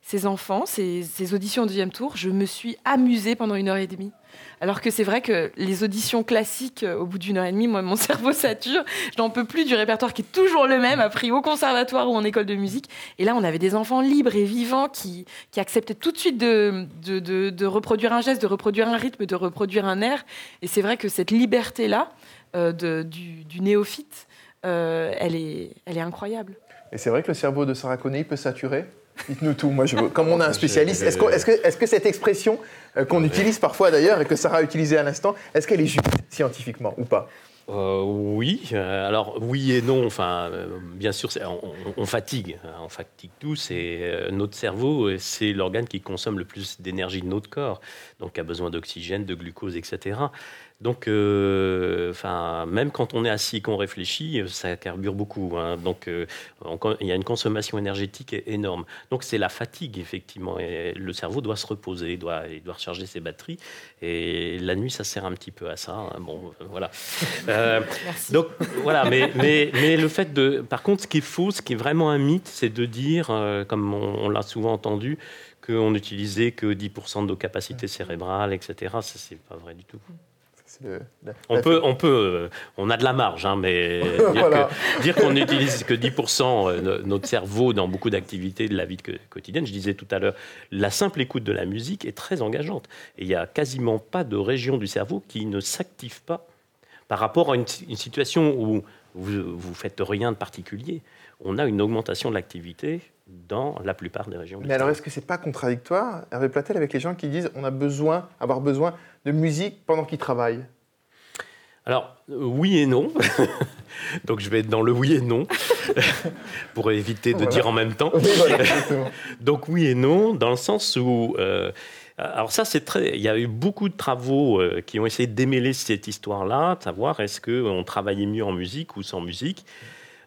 ces enfants, ces, ces, auditions au deuxième tour, je me suis amusée pendant une heure et demie. Alors que c'est vrai que les auditions classiques, euh, au bout d'une heure et demie, moi, mon cerveau sature. Je n'en peux plus du répertoire qui est toujours le même, appris au conservatoire ou en école de musique. Et là, on avait des enfants libres et vivants qui, qui acceptaient tout de suite de, de, de, de reproduire un geste, de reproduire un rythme, de reproduire un air. Et c'est vrai que cette liberté-là, euh, du, néophyte, euh, elle, est, elle est incroyable. Et c'est vrai que le cerveau de Sarah Coney peut saturer Dites-nous tout. Moi, je Comme on a un spécialiste, est-ce que, est que, est que, cette expression euh, qu'on utilise parfois d'ailleurs et que Sarah a utilisée à l'instant, est-ce qu'elle est juste scientifiquement ou pas? Oui, alors oui et non. Enfin, bien sûr, on, fatigue, hein, on fatigue tous. Et notre cerveau, c'est l'organe qui consomme le plus d'énergie de notre corps, donc a besoin d'oxygène, de glucose, etc. Donc, euh, enfin, même quand on est assis et qu'on réfléchit, ça carbure beaucoup. Hein. Donc, euh, il y a une consommation énergétique énorme. Donc, c'est la fatigue, effectivement. Et le cerveau doit se reposer, il doit, il doit recharger ses batteries. Et la nuit, ça sert un petit peu à ça. Hein. Bon, voilà. Euh, donc, voilà. Mais, mais, mais, le fait de. Par contre, ce qui est faux, ce qui est vraiment un mythe, c'est de dire, comme on, l'a souvent entendu, qu'on n'utilisait que 10% de nos capacités cérébrales, etc. Ça, c'est pas vrai du tout on, peut, on peut, on a de la marge, hein, mais dire qu'on n'utilise que 10% euh, notre cerveau dans beaucoup d'activités de la vie quotidienne, je disais tout à l'heure, la simple écoute de la musique est très engageante. Et il n'y a quasiment pas de région du cerveau qui ne s'active pas par rapport à une, situation où vous ne faites rien de particulier, on a une augmentation de l'activité dans la plupart des régions. Mais alors, est-ce que c'est pas contradictoire, Hervé Platel, avec les gens qui disent on a besoin, avoir besoin de musique pendant qu'ils travaillent? Alors, oui et non. Donc, je vais être dans le oui et non pour éviter de dire en même temps. Donc, oui et non, dans le sens où. Euh, alors ça, c'est très. Il y a eu beaucoup de travaux euh, qui ont essayé de démêler cette histoire-là, de savoir est-ce qu'on travaillait mieux en musique ou sans musique.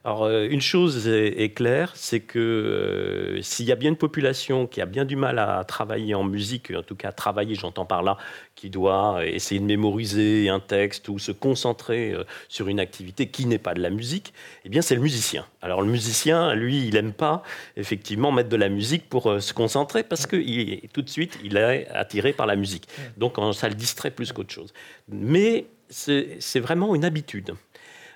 Alors, euh, une chose est, claire, c'est que euh, s'il y a bien une population qui a bien du mal à travailler en musique, en tout cas travailler, j'entends par là, qui doit essayer de mémoriser un texte ou se concentrer euh, sur une activité qui n'est pas de la musique, eh bien, c'est le musicien. Alors, le musicien, lui, il n'aime pas effectivement mettre de la musique pour se concentrer parce que tout de suite, il est attiré par la musique. Donc, ça le distrait plus qu'autre chose. Mais c'est vraiment une habitude.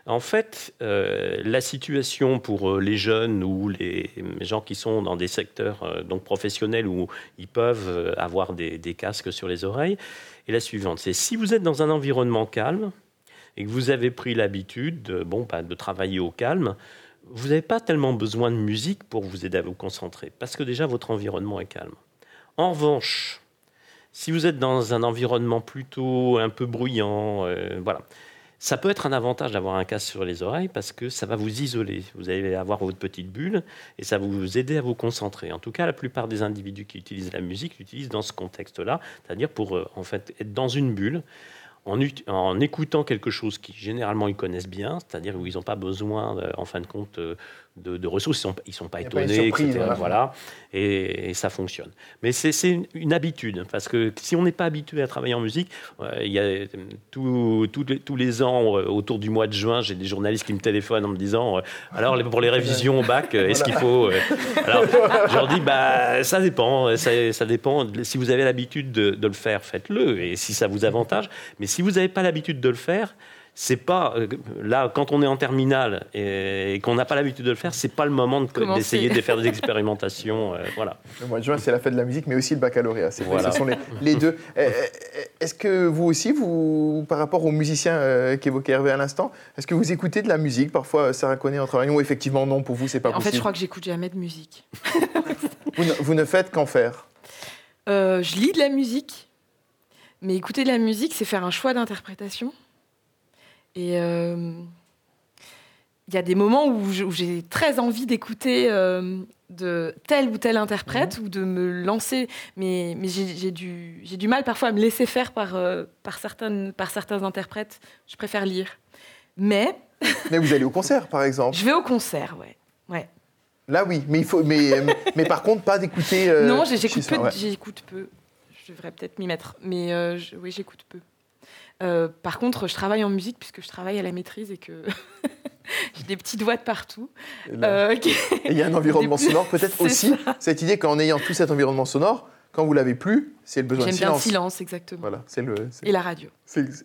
En fait, euh, la situation pour euh, les jeunes ou les gens qui sont dans des secteurs euh, donc professionnels où ils peuvent avoir des, casques sur les oreilles est la suivante. C'est si vous êtes dans un environnement calme et que vous avez pris l'habitude de, bon, bah, de travailler au calme, vous n'avez pas tellement besoin de musique pour vous aider à vous concentrer, parce que déjà votre environnement est calme. En revanche, si vous êtes dans un environnement plutôt un peu bruyant, voilà, ça peut être un avantage d'avoir un casque sur les oreilles parce que ça va vous isoler. Vous allez avoir votre petite bulle et ça va vous aider à vous concentrer. En tout cas, la plupart des individus qui utilisent la musique l'utilisent dans ce contexte-là, c'est-à-dire pour euh, en fait être dans une bulle en, écoutant quelque chose qui généralement ils connaissent bien, c'est-à-dire où ils n'ont pas besoin, euh, en fin de compte, euh, de, ressources, ils ne sont, pas étonnés, etc. Voilà, et, ça fonctionne. Mais c'est une, habitude, parce que si on n'est pas habitué à travailler en musique, il y a tous les ans, euh, autour du mois de juin, j'ai des journalistes qui me téléphonent en me disant alors pour les révisions au bac, est-ce qu'il faut Alors je leur dis bah ça dépend, ça, dépend. Si vous avez l'habitude de, de, le faire, faites-le, et si ça vous avantage. Mais si vous n'avez pas l'habitude de le faire, c'est pas euh, là quand on est en terminale et, qu'on n'a pas l'habitude de le faire, c'est pas le moment d'essayer de, faire des expérimentations. Euh, voilà. Le mois de juin, c'est la fête de la musique, mais aussi le baccalauréat. C'est Ce sont les, deux. Eh, eh, est-ce que vous aussi, vous, par rapport aux musiciens qu'évoquait Hervé à l'instant, est-ce que vous écoutez de la musique Parfois, Sarah connaît en travaillant ou effectivement non pour vous, c'est pas possible. En fait, je crois que j'écoute jamais de musique. vous, ne, faites qu'en faire? Euh, Je lis de la musique. Mais écouter de la musique, c'est faire un choix d'interprétation. Et euh, il y a des moments où j'ai très envie d'écouter euh, de tel ou tel interprète mhm. ou de me lancer, mais, mais j'ai du, du, mal parfois à me laisser faire par, euh, par, certaines, par certains interprètes. Je préfère lire. Mais. mais vous allez au concert, par exemple Je vais au concert, ouais. ouais. Là, oui, mais, il faut, mais, mais par contre, pas d'écouter. non, j'écoute peu, j'écoute peu je devrais peut-être m'y mettre. Mais euh, oui, j'écoute peu. Euh, par contre, je travaille en musique puisque je travaille à la maîtrise et que j'ai des petites voix de partout. Euh, et il y a un environnement sonore peut-être aussi. Cette idée qu'en ayant tout cet environnement sonore, quand vous l'avez plus, c'est le besoin de silence. J'aime bien le silence, exactement. Voilà, c'est le. Et la radio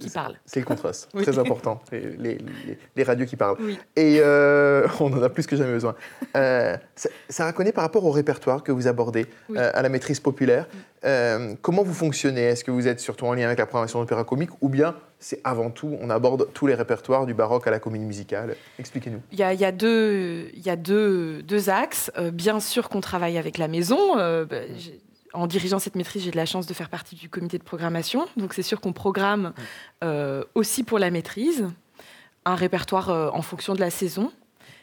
qui parle. C'est le contraste, très important. Les, les, radios qui parlent. Et euh, on en a plus que jamais besoin. Euh, ça, reconnaît par rapport au répertoire que vous abordez euh, à la maîtrise populaire. Euh, comment vous fonctionnez? Est-ce que vous êtes surtout en lien avec la programmation d'opéra comique ou bien c'est avant tout, on aborde tous les répertoires du baroque à la comédie musicale? Expliquez-nous. Il y a, y a, deux, y a deux, deux axes. bien sûr qu'on travaille avec la maison. Bah, en dirigeant cette maîtrise, j'ai de la chance de faire partie du comité de programmation. Donc c'est sûr qu'on programme euh, aussi pour la maîtrise un répertoire euh, en fonction de la saison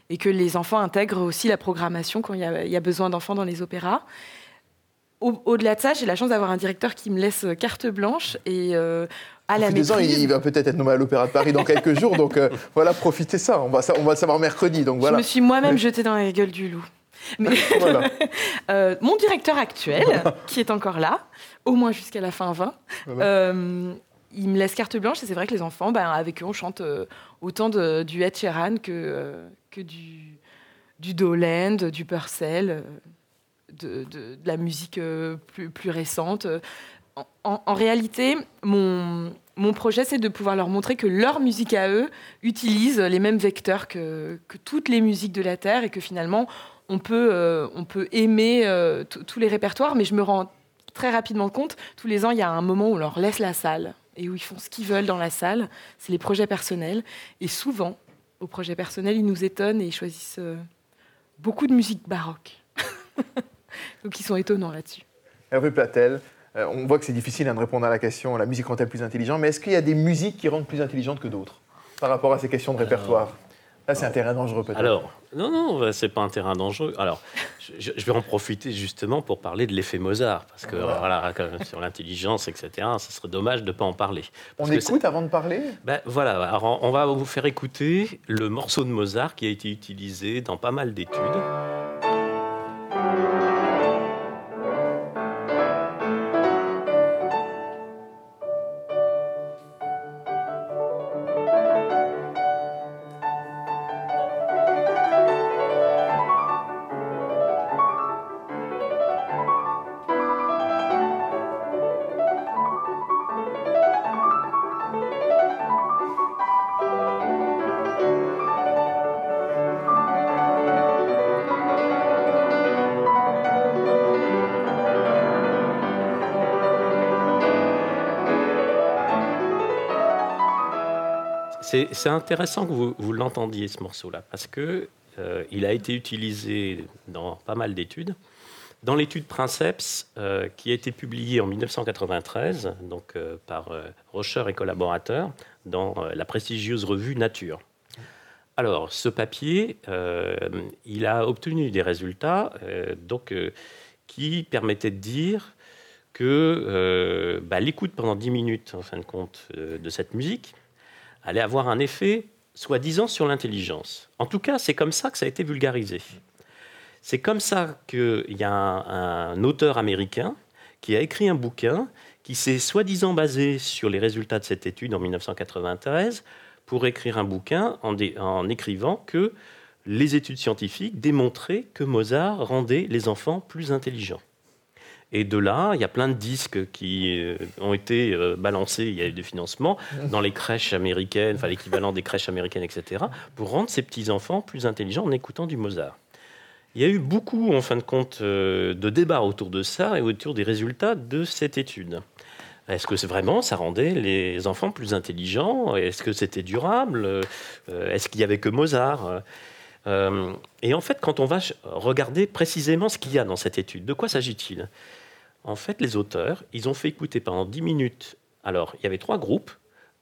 et que les enfants intègrent aussi la programmation quand il y a, besoin d'enfants dans les opéras. Au-delà de ça, j'ai la chance d'avoir un directeur qui me laisse carte blanche et euh, à la maîtrise. il va peut-être être nommé à l'Opéra de Paris dans quelques jours, donc voilà, profitez ça. On va, on va le savoir mercredi, donc voilà. Je me suis moi-même jetée dans la gueule du loup. Mais euh, mon directeur actuel, qui est encore là, au moins jusqu'à la fin 20, euh, il me laisse carte blanche et c'est vrai que les enfants, ben, avec eux, on chante euh, autant de, du Ed Sheeran que, que du, du Doland, du Purcell, de, de, la musique plus, plus récente. En, en, réalité, mon, mon projet, c'est de pouvoir leur montrer que leur musique à eux utilise les mêmes vecteurs que, que toutes les musiques de la Terre et que finalement, on peut, euh, on peut aimer euh, tous les répertoires, mais je me rends très rapidement compte, tous les ans, il y a un moment où on leur laisse la salle, et où ils font ce qu'ils veulent dans la salle. C'est les projets personnels. Et souvent, aux projets personnels, ils nous étonnent et ils choisissent euh, beaucoup de musique baroque. Donc ils sont étonnants là-dessus. Hervé Platel, on voit que c'est difficile hein, de répondre à la question la musique rend-elle plus intelligente Mais est-ce qu'il y a des musiques qui rendent plus intelligentes que d'autres par rapport à ces questions de répertoire? Là, c'est un terrain dangereux peut-être. Alors, non, non, bah, c'est pas un terrain dangereux. Alors, je, vais en profiter justement pour parler de l'effet Mozart, parce que voilà, sur l'intelligence, etc., ce serait dommage de ne pas en parler. on écoute avant de parler? Ben, Voilà, alors on va vous faire écouter le morceau de Mozart qui a été utilisé dans pas mal d'études. C'est intéressant que vous, l'entendiez, ce morceau-là, parce qu'il euh, a été utilisé dans pas mal d'études. Dans l'étude Princeps, euh, qui a été publiée en 1993 donc, euh, par Rocher et collaborateurs dans la prestigieuse revue Nature. Alors, ce papier, il a obtenu des résultats donc, qui permettaient de dire que bah, l'écoute pendant 10 minutes, en fin de compte, de cette musique, allait avoir un effet soi-disant sur l'intelligence. En tout cas, c'est comme ça que ça a été vulgarisé. C'est comme ça qu'il y a un, auteur américain qui a écrit un bouquin qui s'est soi-disant basé sur les résultats de cette étude en 1993 pour écrire un bouquin en, en écrivant que les études scientifiques démontraient que Mozart rendait les enfants plus intelligents. Et de là, il y a plein de disques qui euh, ont été euh, balancés, il y a eu des financements, dans les crèches américaines, enfin l'équivalent des crèches américaines, etc., pour rendre ces petits-enfants plus intelligents en écoutant du Mozart. Il y a eu beaucoup, en fin de compte, euh, de débats autour de ça et autour des résultats de cette étude. Est-ce que vraiment ça rendait les enfants plus intelligents? Est-ce que c'était durable? Est-ce qu'il y avait que Mozart? Et en fait, quand on va regarder précisément ce qu'il y a dans cette étude, de quoi s'agit-il? En fait, les auteurs, ils ont fait écouter pendant 10 minutes. Alors, il y avait trois groupes,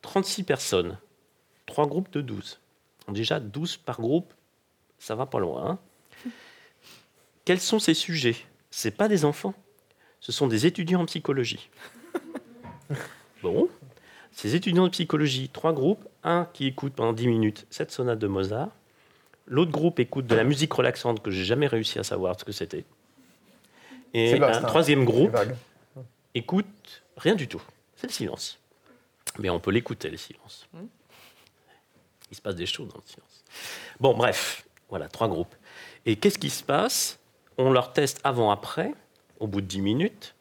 36 personnes, trois groupes de 12. Déjà, 12 par groupe, ça va pas loin. Hein. Quels sont ces sujets? Ce pas des enfants, ce sont des étudiants en psychologie. Bon, ces étudiants en psychologie, trois groupes, un qui écoute pendant 10 minutes cette sonate de Mozart, l'autre groupe écoute de la musique relaxante que j'ai jamais réussi à savoir ce que c'était. Et un troisième groupe écoute rien du tout. C'est le silence. Mais on peut l'écouter, le silence. Hmm. Il se passe des choses dans le silence. Bon, bref, voilà, trois groupes. Et qu'est-ce qui se passe? On leur teste avant-après, au bout de 10 minutes.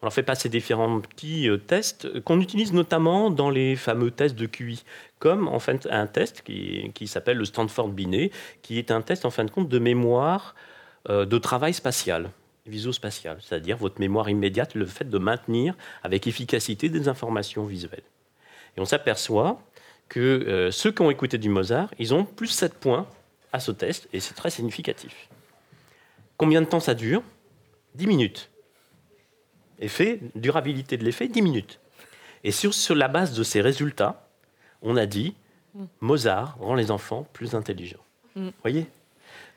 On leur fait passer différents petits euh, tests qu'on utilise notamment dans les fameux tests de QI, comme en fait un test qui, qui s'appelle le Stanford Binet, qui est un test en fin de compte de mémoire euh, de travail spatial visospatiale, c'est-à-dire votre mémoire immédiate, le fait de maintenir avec efficacité des informations visuelles. Et on s'aperçoit que euh, ceux qui ont écouté du Mozart, ils ont plus 7 points à ce test, et c'est très significatif. Combien de temps ça dure? 10 minutes. Effet, durabilité de l'effet, 10 minutes. Et sur, sur la base de ces résultats, on a dit Mozart rend les enfants plus intelligents. Vous mm. voyez?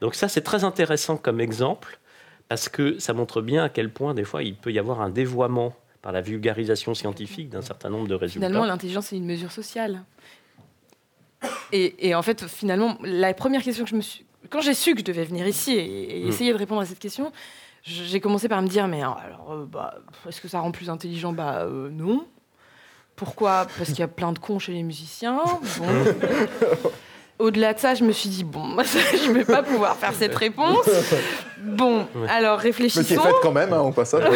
Donc ça, c'est très intéressant comme exemple parce que ça montre bien à quel point, des fois, il peut y avoir un dévoiement par la vulgarisation scientifique d'un certain nombre de résultats. Finalement, l'intelligence, c'est une mesure sociale. Et, en fait, finalement, la première question que je me suis... Quand j'ai su que je devais venir ici et, hmm. essayer de répondre à cette question, j'ai commencé par me dire, mais alors, euh, bah, est-ce que ça rend plus intelligent? Bah euh, non. Pourquoi? Parce qu'il y a plein de cons chez les musiciens. Au-delà de ça, je me suis dit, bon, je ne vais pas pouvoir faire cette réponse. Bon, alors réfléchissons. Mais qui est faite quand même, hein, au passage.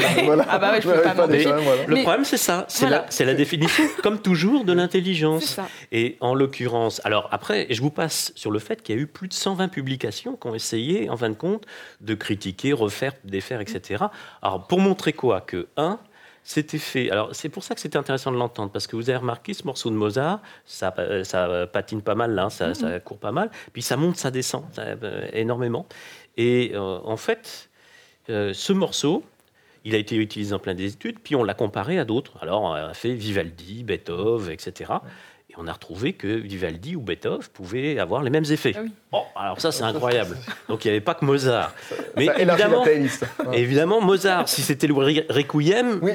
Ah bah ouais, je peux pas, Le problème, c'est ça. C'est la, la, définition, comme toujours, de l'intelligence. Et en l'occurrence, alors après, je vous passe sur le fait qu'il y a eu plus de 120 publications qui ont essayé, en fin de compte, de critiquer, refaire, défaire, etc. Alors, pour montrer quoi? Que, un, C'était fait. Alors, c'est pour ça que c'était intéressant de l'entendre, parce que vous avez remarqué ce morceau de Mozart, ça, euh, ça patine pas mal, là, ça, ça, court pas mal, puis ça monte, ça descend euh, énormément. Et euh, en fait, ce morceau, il a été utilisé dans plein d'études, puis on l'a comparé à d'autres. Alors, on a fait Vivaldi, Beethoven, etc. Et on a retrouvé que Vivaldi ou Beethoven pouvaient avoir les mêmes effets. Ah oh, alors ça, c'est incroyable. Donc il n'y avait pas que Mozart. Mais évidemment, évidemment, Mozart, si c'était le Requiem, oui.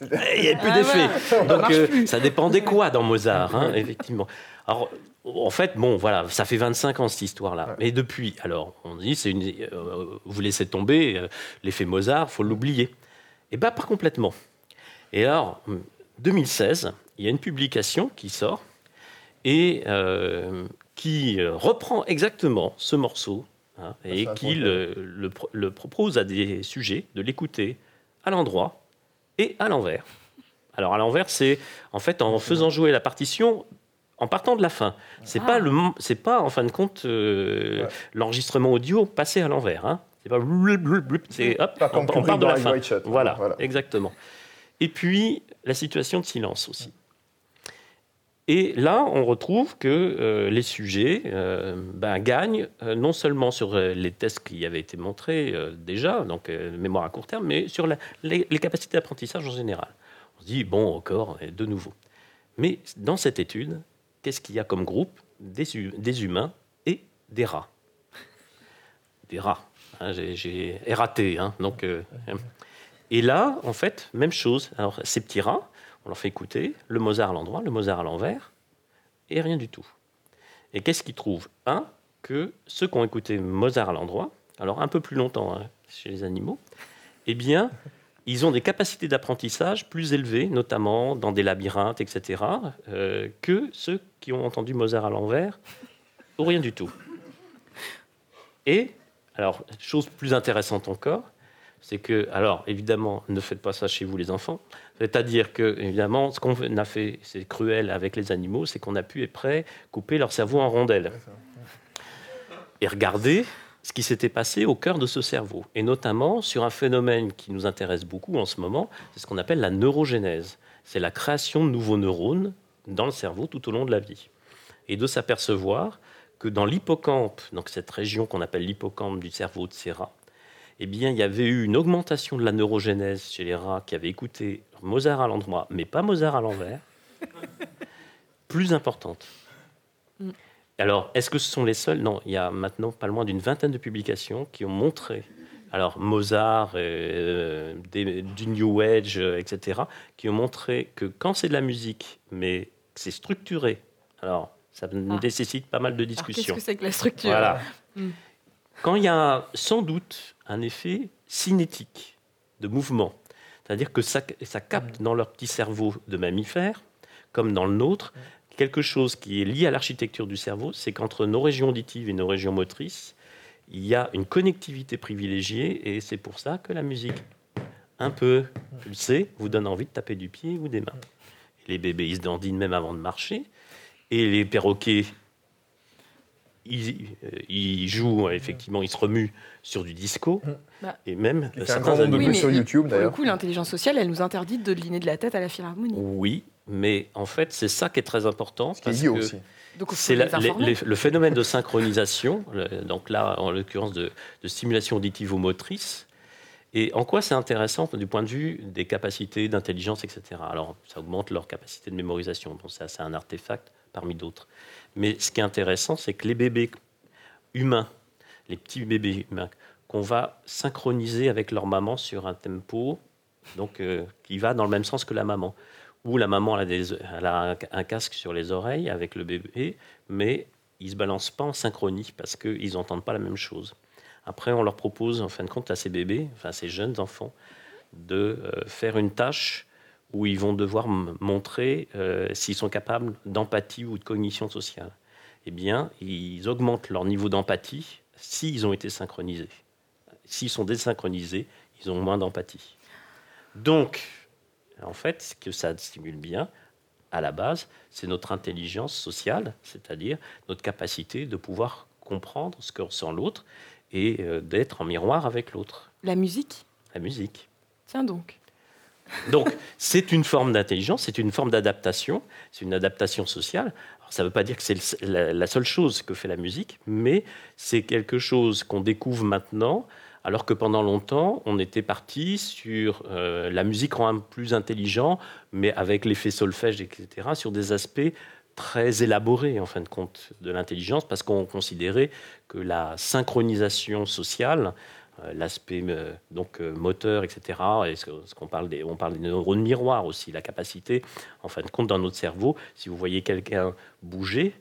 il n'y avait plus ah d'effet. Donc euh, ça dépendait quoi dans Mozart, hein, effectivement. Alors, en fait, bon, voilà, ça fait 25 ans cette histoire-là. Mais depuis, alors, on dit, c'est une, euh, vous laissez tomber euh, l'effet Mozart, faut l'oublier. Eh bien, pas complètement. Et alors, 2016, il y a une publication qui sort et euh, qui reprend exactement ce morceau hein, ah, et qui le, propose à des sujets de l'écouter à l'endroit et à l'envers. Alors à l'envers, c'est en fait en faisant jouer la partition en partant de la fin. C'est pas ah. le, c'est pas en fin de compte euh, l'enregistrement audio passé à l'envers. Hein. C'est pas, c'est hop, on, part de la fin. voilà, voilà, exactement. Et puis la situation de silence aussi. Et là, on retrouve que euh, les sujets euh, ben, gagnent euh, non seulement sur les tests qui avaient été montrés déjà, donc mémoire à court terme, mais sur les, capacités d'apprentissage en général. On se dit, bon, encore, de nouveau. Mais dans cette étude, qu'est-ce qu'il y a comme groupe des, des, humains et des rats? Des rats. Hein, j'ai raté. Hein, donc, et là, en fait, même chose. Alors, ces petits rats, on leur fait écouter le Mozart à l'endroit, le Mozart à l'envers, et rien du tout. Et qu'est-ce qu'ils trouvent? Un, que ceux qui ont écouté Mozart à l'endroit, alors un peu plus longtemps hein, chez les animaux, eh bien, ils ont des capacités d'apprentissage plus élevées, notamment dans des labyrinthes, etc., euh, que ceux qui ont entendu Mozart à l'envers, ou rien du tout. Et, alors, chose plus intéressante encore, c'est que, alors évidemment, ne faites pas ça chez vous les enfants, c'est-à-dire que, évidemment, ce qu'on a fait, c'est cruel avec les animaux, c'est qu'on a pu, et près, couper leur cerveau en rondelles. Et regarder ce qui s'était passé au cœur de ce cerveau, et notamment sur un phénomène qui nous intéresse beaucoup en ce moment, c'est ce qu'on appelle la neurogénèse. C'est la création de nouveaux neurones dans le cerveau tout au long de la vie. Et de s'apercevoir que dans l'hippocampe, donc cette région qu'on appelle l'hippocampe du cerveau de ces rats, eh bien, il y avait eu une augmentation de la neurogénèse chez les rats qui avaient écouté Mozart à l'endroit, mais pas Mozart à l'envers, plus importante. Mm. Alors, est-ce que ce sont les seuls? Non, il y a maintenant pas loin d'une vingtaine de publications qui ont montré, alors Mozart, euh, du New Age, euh, etc., qui ont montré que quand c'est de la musique, mais que c'est structuré, alors ça ah. nécessite pas mal de discussions. Qu'est-ce que c'est que la structure? Voilà. Mm. Quand il y a sans doute un effet cinétique de mouvement, c'est-à-dire que ça, capte dans leur petit cerveau de mammifères, comme dans le nôtre, quelque chose qui est lié à l'architecture du cerveau, c'est qu'entre nos régions auditives et nos régions motrices, il y a une connectivité privilégiée, et c'est pour ça que la musique, un peu pulsée, vous donne envie de taper du pied ou des mains. les bébés, ils se dandinent même avant de marcher, et les perroquets il, joue, effectivement, il se remue sur du disco. Mm. Bah. et même. Il fait un grand nombre de vues sur YouTube, d'ailleurs. Pour le coup, l'intelligence sociale, elle nous interdit de liner de la tête à la philharmonie. Oui, mais en fait, c'est ça qui est très important. Ce qui est aussi. C'est le phénomène de synchronisation, donc là, en l'occurrence, de, de, stimulation auditive ou motrice. Et en quoi c'est intéressant du point de vue des capacités d'intelligence, etc. Alors, ça augmente leur capacité de mémorisation. Bon, ça, c'est un artefact parmi d'autres. Mais ce qui est intéressant, c'est que les bébés humains, les petits bébés humains, qu'on va synchroniser avec leur maman sur un tempo donc, euh, qui va dans le même sens que la maman. Ou la maman a, des, a un, casque sur les oreilles avec le bébé, mais ils ne se balancent pas en synchronie parce qu'ils n'entendent pas la même chose. Après, on leur propose, en fin de compte, à ces bébés, enfin à ces jeunes enfants, de euh, faire une tâche où ils vont devoir montrer euh, s'ils sont capables d'empathie ou de cognition sociale. Eh bien, ils augmentent leur niveau d'empathie s'ils ont été synchronisés. S'ils sont désynchronisés, ils ont moins d'empathie. Donc, en fait, ce que ça stimule bien, à la base, c'est notre intelligence sociale, c'est-à-dire notre capacité de pouvoir comprendre ce que ressent l'autre et euh, d'être en miroir avec l'autre. La musique? La musique. Tiens donc. Donc, c'est une forme d'intelligence, c'est une forme d'adaptation, c'est une adaptation sociale. ça ne veut pas dire que c'est la, seule chose que fait la musique, mais c'est quelque chose qu'on découvre maintenant, alors que pendant longtemps, on était parti sur euh, la musique rend plus intelligent, mais avec l'effet solfège, etc., sur des aspects très élaborés, en fin de compte, de l'intelligence, parce qu'on considérait que la synchronisation sociale l'aspect euh, donc euh, moteur, etc. Et ce, qu'on parle des, on parle des neurones miroirs aussi, la capacité, en fin de compte, dans notre cerveau, si vous voyez quelqu'un bouger,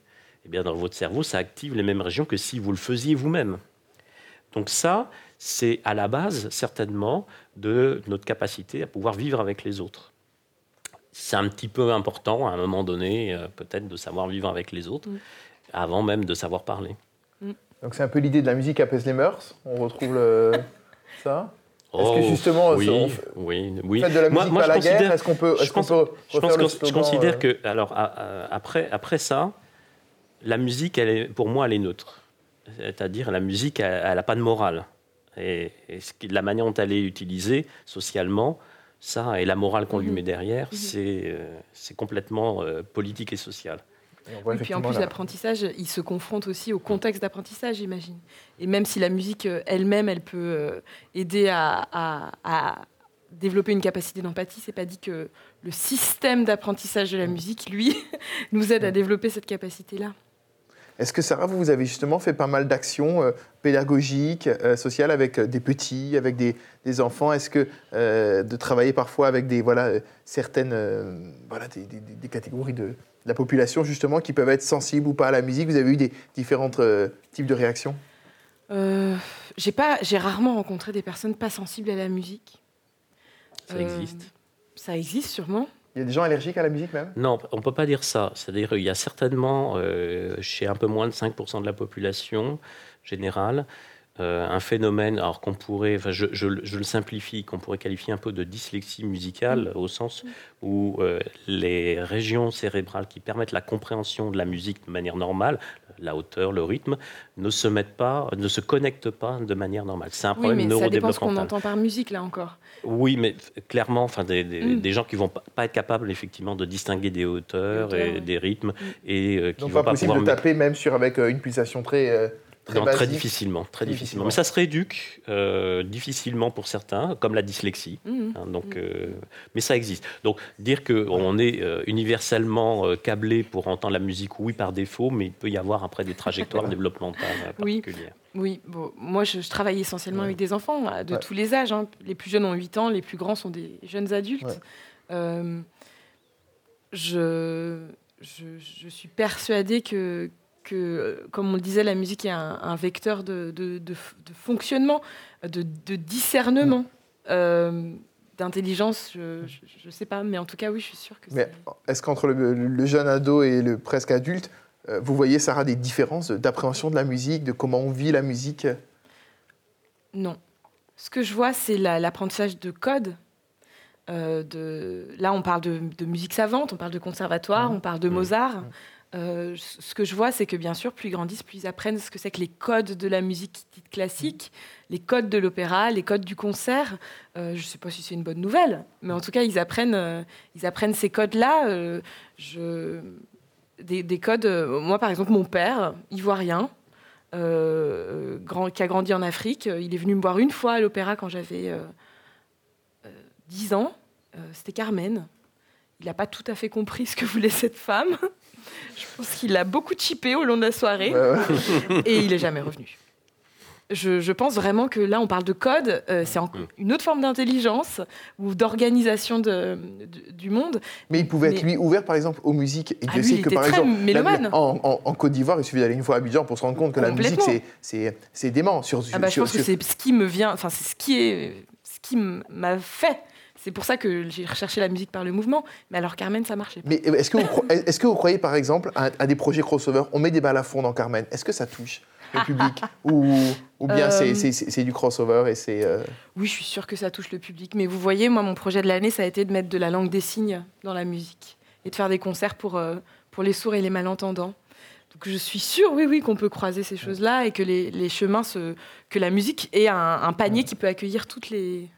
eh bien dans votre cerveau, ça active les mêmes régions que si vous le faisiez vous-même. Donc ça, c'est à la base certainement de notre capacité à pouvoir vivre avec les autres. C'est un petit peu important à un moment donné, peut-être, de savoir vivre avec les autres, avant même de savoir parler. Donc c'est un peu l'idée de la musique apaise les mœurs. On retrouve le... ça. Est-ce que oh, justement, oui, oui, oui. de la musique moi, pas la guerre Est-ce qu'on peut, je, pense, je, je considère euh, que, alors après, après ça, la musique, elle est, pour moi, elle est neutre. C'est-à-dire, la musique, elle n'a pas de morale. Et, la manière dont elle est utilisée socialement, ça, et la morale qu'on lui mhm. met derrière, mhm. euh, c'est complètement euh, politique et social. Et puis en plus, l'apprentissage, il se confronte aussi au contexte d'apprentissage, j'imagine. Et même si la musique euh, elle-même, elle peut euh, aider à, développer une capacité d'empathie, c'est pas dit que le système d'apprentissage de la musique, lui, nous aide à développer cette capacité-là. Est-ce que Sarah, vous, avez justement fait pas mal d'actions euh, pédagogiques, sociales avec des petits, avec des, enfants? Est-ce que de travailler parfois avec des, voilà, certaines voilà, des catégories de, la population justement qui peuvent être sensibles ou pas à la musique Vous avez eu des différents euh, types de réactions? Euh, J'ai pas, j'ai rarement rencontré des personnes pas sensibles à la musique. Ça existe. Euh, ça existe sûrement. Il y a des gens allergiques à la musique même? Non, on ne peut pas dire ça. C'est-à-dire qu'il y a certainement, chez un peu moins de 5% de la population générale, euh, un phénomène, alors qu'on pourrait, enfin je, je, le simplifie, qu'on pourrait qualifier un peu de dyslexie musicale, mm. au sens où euh, les régions cérébrales qui permettent la compréhension de la musique de manière normale, la hauteur, le rythme, ne se mettent pas, ne se connectent pas de manière normale. C'est un problème oui, mais Ça dépend ce qu'on entend par musique là encore. Oui, mais clairement, enfin des, mm. des, gens qui vont pas être capables effectivement de distinguer des hauteurs et des rythmes mm. et euh, qui Donc vont pas, possible de taper même sur avec une pulsation très Très, difficilement, très difficilement. Mais ça se rééduque euh, difficilement pour certains, comme la dyslexie. Mmh. Hein, donc, mmh. euh, mais ça existe. Donc dire qu'on est euh, universellement câblé pour entendre la musique, oui, par défaut, mais il peut y avoir après des trajectoires développementales particulières. Oui, bon, moi je, travaille essentiellement avec des enfants de tous les âges. Hein. Les plus jeunes ont 8 ans, les plus grands sont des jeunes adultes. je, je, suis persuadée que que, comme on le disait, la musique est un, vecteur de, fonctionnement, de, discernement. Euh, d'intelligence, je ne sais pas, mais en tout cas, oui, je suis sûre que Mais est-ce qu'entre le, jeune ado et le presque adulte, euh, vous voyez, Sarah, des différences d'appréhension de la musique, de comment on vit la musique? Non. Ce que je vois, c'est l'apprentissage de code. Euh, de... Là, on parle de, musique savante, on parle de conservatoire, mmh. on parle de mmh. Mozart. Mmh. Euh, ce que je vois, c'est que bien sûr, plus ils grandissent, plus ils apprennent ce que c'est que les codes de la musique classique, les codes de l'opéra, les codes du concert. Euh, je ne sais pas si c'est une bonne nouvelle, mais en tout cas, ils apprennent, euh, ils apprennent ces codes-là. je... des, codes. moi, par exemple, mon père, ivoirien, grand, qui a grandi en Afrique, il est venu me voir une fois à l'opéra quand j'avais 10 ans. C'était Carmen. Il n'a pas tout à fait compris ce que voulait cette femme. Je pense qu'il a beaucoup chippé au long de la soirée et il est jamais revenu. Je, pense vraiment que là, on parle de code, euh, c'est mm. une autre forme d'intelligence ou d'organisation de, du monde. Mais il pouvait être, lui, ouvert, par exemple, aux musiques. Et ah, lui, que, par exemple, en, Côte d'Ivoire, il suffit d'aller une fois à Abidjan pour se rendre compte que la musique, c'est dément. Sur, ah bah, je pense que c'est ce qui me vient, enfin, c'est ce qui est ce qui m'a fait c'est pour ça que j'ai recherché la musique par le mouvement. Mais alors Carmen, ça marchait pas. Mais est-ce que, vous, est que vous croyez, par exemple, à, des projets crossover? On met des balles à fond dans Carmen. Est-ce que ça touche le public? Ou, ou, bien euh, c'est du crossover et c'est... Euh, oui, je suis sûre que ça touche le public. Mais vous voyez, moi, mon projet de l'année, ça a été de mettre de la langue des signes dans la musique et de faire des concerts pour, euh, pour les sourds et les malentendants. Donc je suis sûre, oui, oui, qu'on peut croiser ces choses-là et que les, les, chemins, se, que la musique est un, un panier qui peut accueillir toutes les,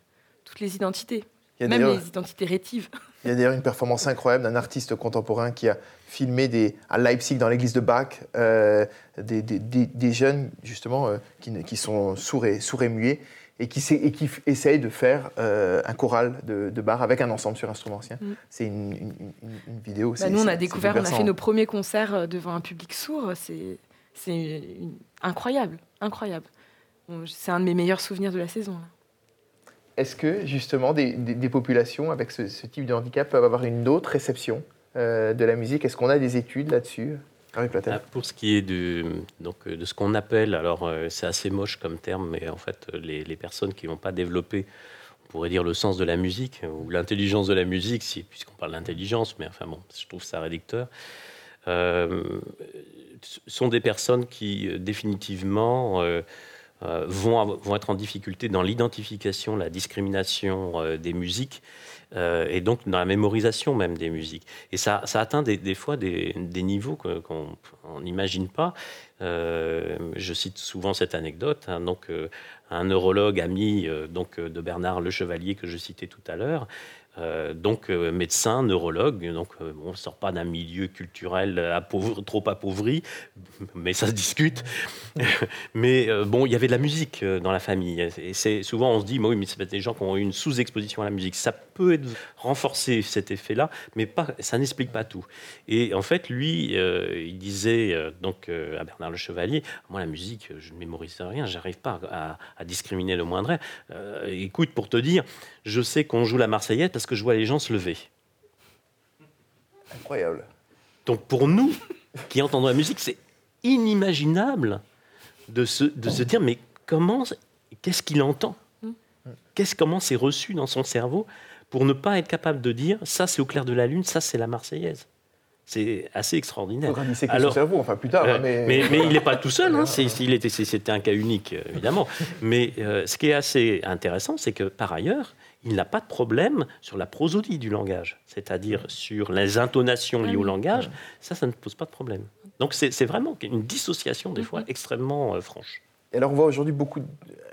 toutes les identités. Même les identités rétives. Il y a d'ailleurs une performance incroyable d'un artiste contemporain qui a filmé des, à Leipzig, dans l'église de Bach, euh, des, des, des, jeunes, justement, euh, qui, qui, sont sourds et, sourds et muets, et qui, et qui essayent de faire euh, un choral de, de Bach avec un ensemble sur instrument ancien. Mm. C'est une, une, une, vidéo. Bah nous, on a découvert, on a fait nos premiers concerts devant un public sourd. C'est incroyable, incroyable. C'est un de mes meilleurs souvenirs de la saison. Là. Est-ce que justement des, populations avec ce, type de handicap peuvent avoir une autre réception euh, de la musique? Est-ce qu'on a des études là-dessus ah, pour ce qui est de, donc, de ce qu'on appelle, alors euh, c'est assez moche comme terme, mais en fait les, personnes qui n'ont pas développé, on pourrait dire le sens de la musique ou l'intelligence de la musique, si, puisqu'on parle d'intelligence, mais enfin bon, je trouve ça réducteur, euh, sont des personnes qui définitivement euh, vont, vont, être en difficulté dans l'identification, la discrimination euh, des musiques euh, et donc dans la mémorisation même des musiques. Et ça, ça atteint des, fois des, des niveaux qu'on n'imagine pas. je cite souvent cette anecdote. Hein, donc, un neurologue ami donc, de Bernard Le Chevalier que je citais tout à l'heure euh, donc euh, médecin, neurologue, donc euh, on ne sort pas d'un milieu culturel trop appauvri, mais ça se discute. mais bon, il y avait de la musique dans la famille. Et c'est souvent on se dit, oui, mais c'est des gens qui ont eu une sous-exposition à la musique. Ça peut être renforcé cet effet-là, mais pas, ça n'explique pas tout. Et en fait, lui, il disait donc à Bernard Le Chevalier, moi la musique, je ne mémorise rien, j'arrive pas à, à, discriminer le moindre. écoute, pour te dire, je sais qu'on joue la Marseillaise parce que je vois les gens se lever. Incroyable. Donc pour nous, qui entendons la musique, c'est inimaginable de se, de se dire, mais comment, qu'est-ce qu'il entend? Qu'est-ce, Comment c'est reçu dans son cerveau pour ne pas être capable de dire, ça c'est au clair de la lune, ça c'est la Marseillaise? C'est assez extraordinaire. Il Alors, son cerveau, enfin plus tard. Hein, mais... mais... il n'est pas tout seul. Hein, c'était un cas unique, évidemment. Mais euh, ce qui est assez intéressant, c'est que par ailleurs, il n'a pas de problème sur la prosodie du langage, c'est-à-dire sur les intonations liées au langage. Ça, ça ne pose pas de problème. Donc c'est vraiment une dissociation des fois extrêmement euh, franche. Et alors on voit aujourd'hui beaucoup,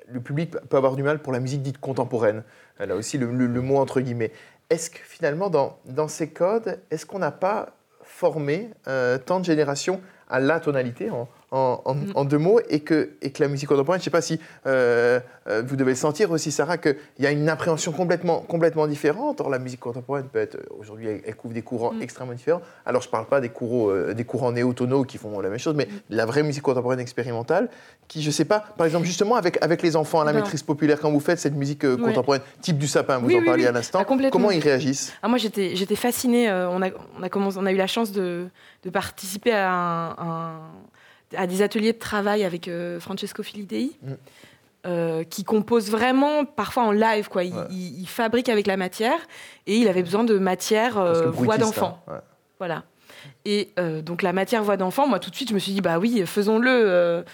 le public peut avoir du mal pour la musique dite contemporaine. Là aussi le, mot entre guillemets. Est-ce que finalement dans, dans ces codes, est-ce qu'on n'a pas formé euh, tant de générations à la tonalité en, Mm. en, deux mots et que, et que la musique contemporaine, je ne sais pas si euh, euh, vous devez sentir aussi, Sarah, qu'il y a une appréhension complètement, complètement différente. Or, la musique contemporaine peut être, aujourd'hui, elle, couvre des courants mm. extrêmement différents. Alors, je ne parle pas des courants, euh, des courants néotonaux qui font la même chose, mais mm. la vraie musique contemporaine expérimentale, qui, je ne sais pas, par exemple, justement, avec, avec les enfants à la maîtrise populaire, quand vous faites cette musique contemporaine, type du sapin, vous en parliez à l'instant, ah, comment ils réagissent? Ah, Moi, j'étais fascinée. on, a, on, a commencé, on a eu la chance de, de participer à un à des ateliers de travail avec euh, Francesco Filidei. Mm. Euh, qui compose vraiment parfois en live. Quoi. Il, fabrique avec la matière et il avait besoin de matière euh, voix d'enfant. Hein, voilà. Et donc la matière voix d'enfant, moi tout de suite je me suis dit bah oui, faisons-le.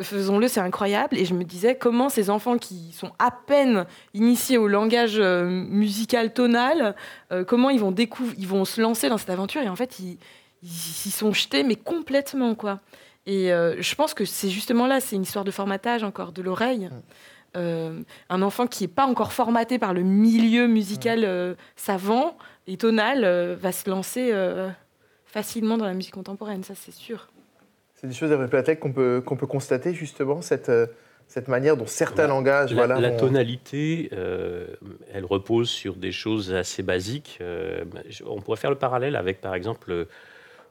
Faisons-le, c'est incroyable. Et je me disais comment ces enfants qui sont à peine initiés au langage musical tonal, comment ils vont ils vont se lancer dans cette aventure? Et en fait, ils, ils, sont jetés, mais complètement quoi. Et euh, je pense que c'est justement là, c'est une histoire de formatage encore de l'oreille. Mm. Euh, un enfant qui n'est pas encore formaté par le milieu musical mm. euh, savant et tonal va se lancer facilement dans la musique contemporaine, ça c'est sûr. C'est des choses avec qu'on peut, qu'on peut constater justement, cette, cette manière dont certains langages... La, voilà, la tonalité, elle repose sur des choses assez basiques. on pourrait faire le parallèle avec par exemple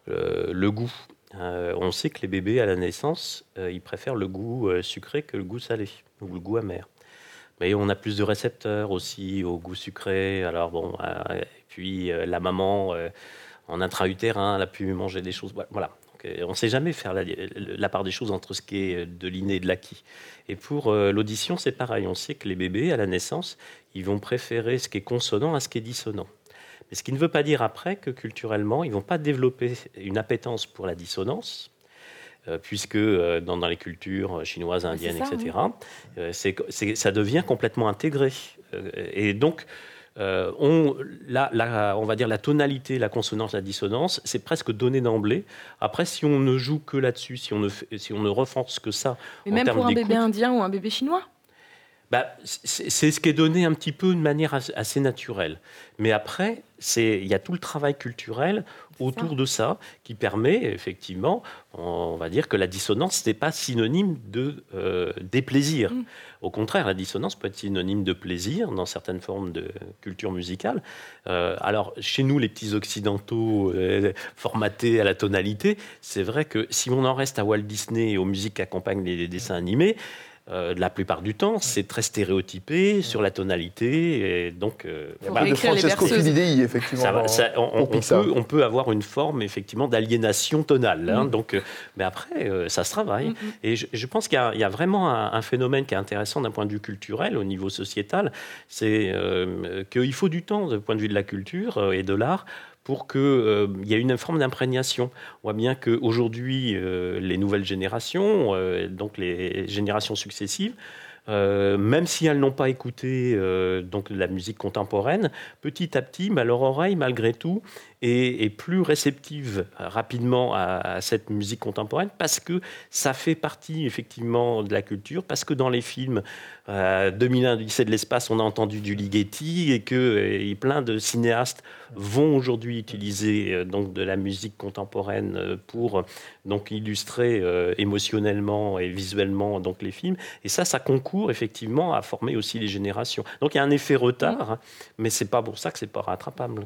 le goût. Euh, on sait que les bébés à la naissance, euh, ils préfèrent le goût euh, sucré que le goût salé ou le goût amer. Mais on a plus de récepteurs aussi au goût sucré. Alors bon, et puis la maman en intra-utérin, elle a pu manger des choses. Voilà. on ne sait jamais faire la, part des choses entre ce qui est de l'inné et de l'acquis. Et pour l'audition, c'est pareil. On sait que les bébés à la naissance, ils vont préférer ce qui est consonant à ce qui est dissonant. Mais ce qui ne veut pas dire après que culturellement, ils ne vont pas développer une appétence pour la dissonance, euh, puisque euh, dans, les cultures chinoises, indiennes, etc., euh, ça devient complètement intégré. et donc, on, la, on va dire la tonalité, la consonance, la dissonance, c'est presque donné d'emblée. Après, si on ne joue que là-dessus, si on ne, si on ne renforce que ça. Mais même pour un bébé indien ou un bébé chinois bah, c'est ce qui est donné un petit peu de manière assez naturelle. Mais après, il y a tout le travail culturel autour de ça qui permet effectivement, on va dire que la dissonance n'est pas synonyme de euh, déplaisir. Mm. Au contraire, la dissonance peut être synonyme de plaisir dans certaines formes de culture musicale. Euh, alors, chez nous, les petits occidentaux euh, formatés à la tonalité, c'est vrai que si on en reste à Walt Disney et aux musiques qui accompagnent les dessins animés, euh, la plupart du temps, c'est très stéréotypé sur la tonalité. Et donc, euh, bah, de Francesco Filidei, effectivement. on, peut, avoir une forme effectivement d'aliénation tonale. Hein. Mm. donc, euh, mais après, ça se travaille. Mm, mm. Et je, pense qu'il y, a vraiment un, phénomène qui est intéressant d'un point de vue culturel, au niveau sociétal, c'est qu'il faut du temps, du point de vue de la culture et de l'art, pour qu'il euh, y ait une forme d'imprégnation. On voit bien qu'aujourd'hui, euh, les nouvelles générations, euh, donc les générations successives, même si elles n'ont pas écouté donc la musique contemporaine, petit à petit, bah, leur oreille, malgré tout, est, plus réceptive rapidement à, cette musique contemporaine parce que ça fait partie effectivement de la culture, parce que dans les films euh, 2001 lycée de l'espace, on a entendu du Ligeti et que plein de cinéastes vont aujourd'hui utiliser euh, donc de la musique contemporaine euh, pour donc illustrer euh, émotionnellement et visuellement donc les films. Et ça, ça concourt effectivement à former aussi les générations. Donc il y a un effet retard, hein, mais c'est pas pour ça que c'est pas rattrapable.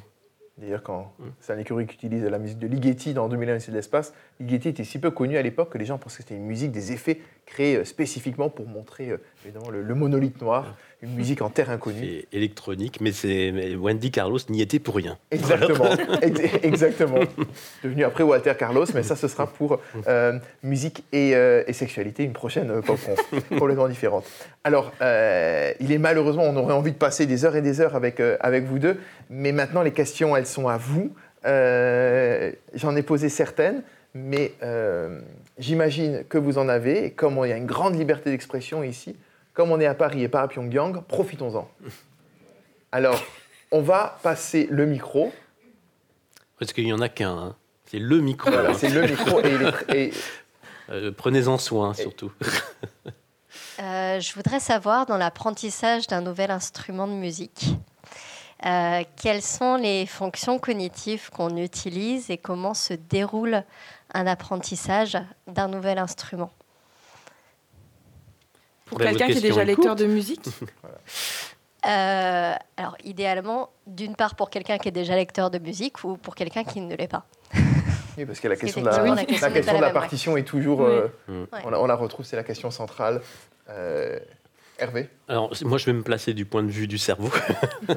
D'ailleurs, quand écurie qui utilise la musique de Ligeti dans 2001 c'est de l'espace, Ligeti était si peu connu à l'époque que les gens pensaient que c'était une musique, des effets créés euh, spécifiquement pour montrer euh, évidemment, le, monolithe noir, une musique en terre inconnue. électronique, mais, mais Wendy Carlos n'y était pour rien. Exactement, exactement. Devenu après Walter Carlos, mais ça, ce sera pour euh, musique et, sexualité, une prochaine pop complètement différente. Alors, il est malheureusement, on aurait envie de passer des heures et des heures avec, avec vous deux, mais maintenant les questions, elles sont à vous. J'en ai posé certaines mais euh, j'imagine que vous en avez, et comme il y a une grande liberté d'expression ici, comme on est à Paris et pas à Pyongyang, profitons-en. Alors, on va passer le micro. Parce qu'il n'y en a qu'un, hein. c'est le micro. Voilà, c'est le micro et, euh, Prenez-en soin, surtout. Euh, je voudrais savoir, dans l'apprentissage d'un nouvel instrument de musique, quelles sont les fonctions cognitives qu'on utilise et comment se déroule un apprentissage d'un nouvel instrument. Pour quelqu'un qui est déjà lecteur de musique euh, Alors, idéalement, d'une part pour quelqu'un qui est déjà lecteur de musique ou pour quelqu'un qui ne l'est pas. Oui, parce que la question, de la, question de la, partition est toujours. Euh, on, la, retrouve, c'est la question centrale. Euh, Hervé Alors, moi, je vais me placer du point de vue du cerveau.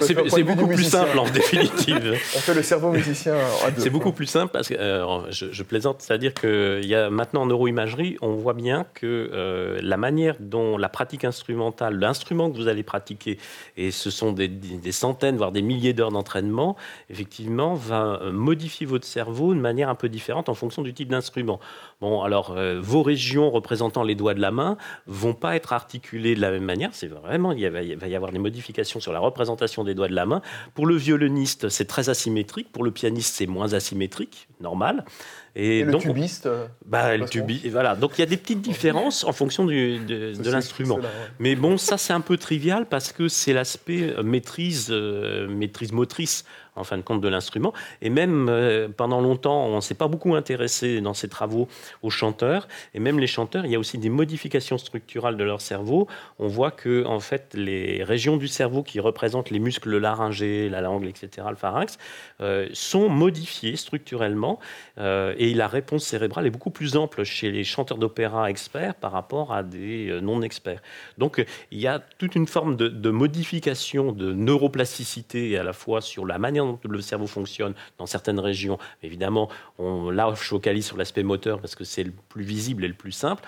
c'est beaucoup plus simple, en définitive. On fait le cerveau musicien C'est beaucoup plus simple, parce que euh, je, plaisante, c'est-à-dire qu'il y a maintenant en neuroimagerie, on voit bien que euh, la manière dont la pratique instrumentale, l'instrument que vous allez pratiquer, et ce sont des, des centaines, voire des milliers d'heures d'entraînement, effectivement, va modifier votre cerveau de manière un peu différente en fonction du type d'instrument. Bon, alors, euh, vos régions représentant les doigts de la main vont pas être articulées de la même manière. C'est vraiment, il va y avoir des modifications sur la représentation des doigts de la main. Pour le violoniste, c'est très asymétrique. Pour le pianiste, c'est moins asymétrique, normal. Et, donc, le tubiste euh, bah, le tubiste, voilà. Donc il y a des petites différences en fonction du, de, l'instrument. Mais bon, ça c'est un peu trivial parce que c'est l'aspect euh, maîtrise, maîtrise motrice en fin de compte de l'instrument. Et même euh, pendant longtemps, on ne s'est pas beaucoup intéressé dans ces travaux aux chanteurs. Et même les chanteurs, il y a aussi des modifications structurales de leur cerveau. On voit que en fait, les régions du cerveau qui représentent les muscles laryngés, la langue, etc., le pharynx, euh, sont modifiées structurellement. Euh, et la réponse cérébrale est beaucoup plus ample chez les chanteurs d'opéra experts par rapport à des non-experts. Donc il y a toute une forme de, modification de neuroplasticité à la fois sur la manière dont le cerveau fonctionne dans certaines régions. Évidemment, on, là, je focalise sur l'aspect moteur parce que c'est le plus visible et le plus simple,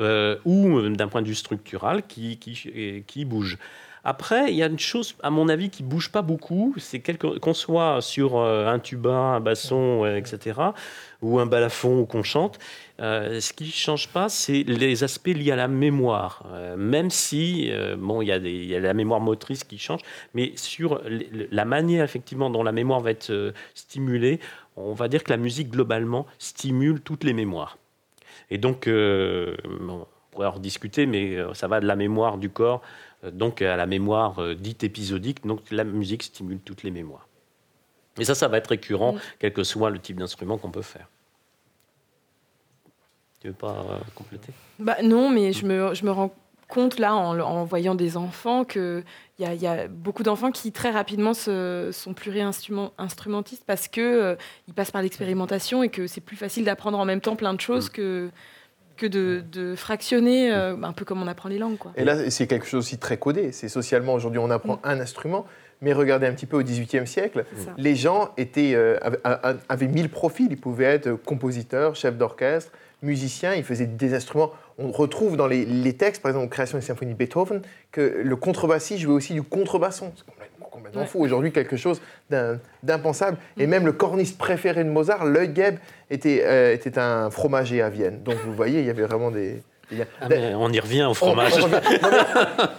euh, ou euh, d'un point de vue structural qui bouge. Après, il y a une chose, à mon avis, qui bouge pas beaucoup, c'est qu'on soit sur euh, un tuba, un basson, etc., ou un balafon ou qu'on chante, euh, ce qui ne change pas, c'est les aspects liés à la mémoire. Euh, même si, bon, il y, a y, a la mémoire motrice qui change, mais sur la manière, effectivement, dont la mémoire va être stimulée, on va dire que la musique, globalement, stimule toutes les mémoires. Et donc, bon, pourrait en discuter, mais ça va de la mémoire du corps, donc à la mémoire dite épisodique. Donc la musique stimule toutes les mémoires. Et ça, ça va être récurrent, quel que soit le type d'instrument qu'on peut faire. Tu veux pas compléter? Bah, Non, mais je me, je me rends compte là en, en voyant des enfants qu'il y, y, a beaucoup d'enfants qui très rapidement se, sont pluri-instrumentistes parce qu'ils euh, ils passent par l'expérimentation et que c'est plus facile d'apprendre en même temps plein de choses mm. que, que de, de fractionner, euh, un peu comme on apprend les langues. Quoi. Et là, c'est quelque chose aussi très codé. C'est socialement, aujourd'hui, on apprend mm. un instrument. Mais regardez un petit peu au XVIIIe siècle, les gens étaient, euh, avaient mille profils. Ils pouvaient être compositeurs, chefs d'orchestre, musiciens, ils faisaient des instruments on retrouve dans les, textes, par exemple, création des symphonies de Beethoven, que le contrebassiste jouait aussi du contrebasson. C'est complètement, fou. Aujourd'hui, quelque chose d'impensable. Et mm. même le corniste préféré de Mozart, Leugeb, était, euh, était un fromager à Vienne. Donc vous voyez, il y avait vraiment des, ah, on y revient au fromage.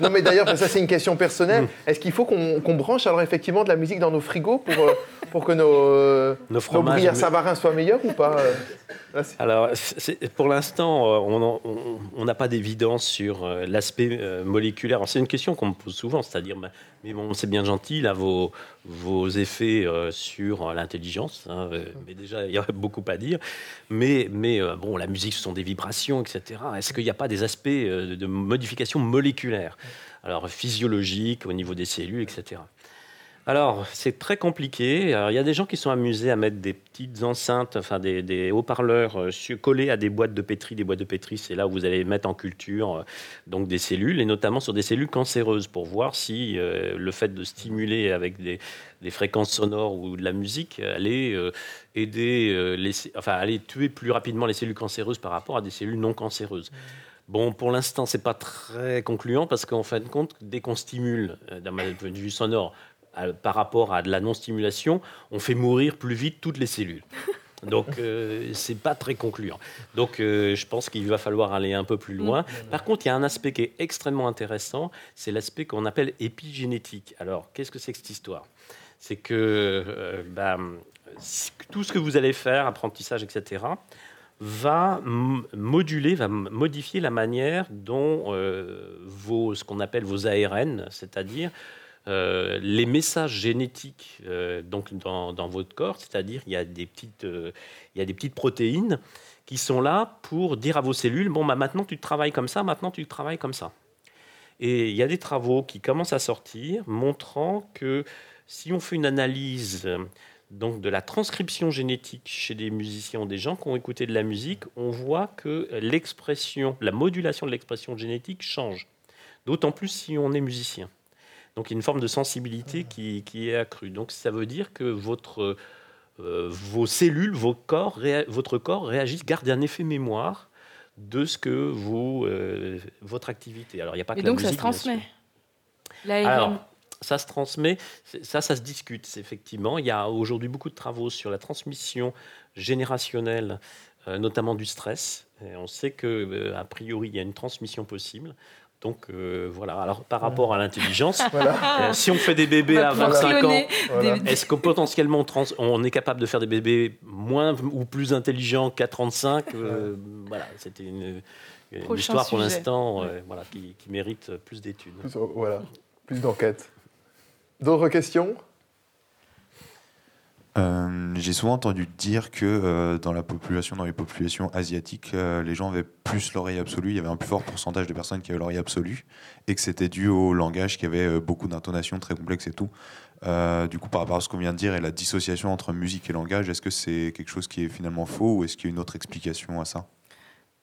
Non, mais, d'ailleurs, ça c'est une question personnelle. Mm. Est-ce qu'il faut qu'on branche alors effectivement de la musique dans nos frigos pour, euh, pour que nos, euh, nos, nos savarins soient meilleurs ou pas alors, pour l'instant, euh, on n'a pas d'évidence sur euh, l'aspect euh, moléculaire. C'est une question qu'on me pose souvent, c'est-à-dire, bah, mais bon, c'est bien gentil, là, vos, vos effets sur l'intelligence, hein, mais déjà, il y a beaucoup à dire. Mais, mais bon, la musique, ce sont des vibrations, etc. Est-ce qu'il n'y a pas des aspects de modification moléculaire? Alors, physiologique, au niveau des cellules, etc. Alors, c'est très compliqué. il y a des gens qui sont amusés à mettre des petites enceintes, enfin des, haut-parleurs euh, collés à des boîtes de pétri. Des boîtes de pétri, c'est là où vous allez mettre en culture euh, donc des cellules, et notamment sur des cellules cancéreuses, pour voir si euh, le fait de stimuler avec des, fréquences sonores ou de la musique allait aider, enfin, allait tuer plus rapidement les cellules cancéreuses par rapport à des cellules non cancéreuses. Bon, pour l'instant, c'est pas très concluant parce qu'en fin de compte, dès qu'on stimule, d'un point de vue sonore, par rapport à de la non-stimulation, on fait mourir plus vite toutes les cellules. Donc, euh, c'est pas très concluant. Donc, euh, je pense qu'il va falloir aller un peu plus loin. Mm. Par contre, il y a un aspect qui est extrêmement intéressant, c'est l'aspect qu'on appelle épigénétique. Alors, qu'est-ce que c'est que cette histoire? C'est que euh, bah, tout ce que vous allez faire, apprentissage, etc., va moduler, va modifier la manière dont vos, ce qu'on appelle vos ARN, c'est-à-dire euh, les messages génétiques euh, donc dans, votre corps, c'est-à-dire il y a des petites, euh, il y a des petites protéines qui sont là pour dire à vos cellules bon bah maintenant tu travailles comme ça, maintenant tu travailles comme ça. Et il y a des travaux qui commencent à sortir montrant que si on fait une analyse donc de la transcription génétique chez des musiciens, des gens qui ont écouté de la musique, on voit que l'expression, la modulation de l'expression génétique change. D'autant plus si on est musicien. Donc il y a une forme de sensibilité qui, est accrue. Donc ça veut dire que votre, euh, vos cellules, vos corps, votre corps réagissent, gardent un effet mémoire de ce que vous, euh, votre activité. Alors il n'y a pas que Et donc ça se transmet. Alors, ça se transmet, ça, ça se discute, effectivement. Il y a aujourd'hui beaucoup de travaux sur la transmission générationnelle, euh, notamment du stress. Et on sait que, a priori, il y a une transmission possible. Donc euh, voilà, alors par rapport à l'intelligence, euh, si on fait des bébés à 25 ans, est-ce que potentiellement on est capable de faire des bébés moins ou plus intelligents qu'à 35 euh, Voilà, c'était une, histoire pour l'instant voilà, qui, qui, mérite plus d'études. Voilà, plus d'enquêtes. D'autres questions? Euh, j'ai souvent entendu dire que euh, dans la population, dans les populations asiatiques, euh, les gens avaient plus l'oreille absolue. Il y avait un plus fort pourcentage de personnes qui avaient l'oreille absolue et que c'était dû au langage qui avait beaucoup d'intonations très complexes et tout. du coup, par rapport à ce qu'on vient de dire et la dissociation entre musique et langage, est-ce que c'est quelque chose qui est finalement faux ou est-ce qu'il y a une autre explication à ça?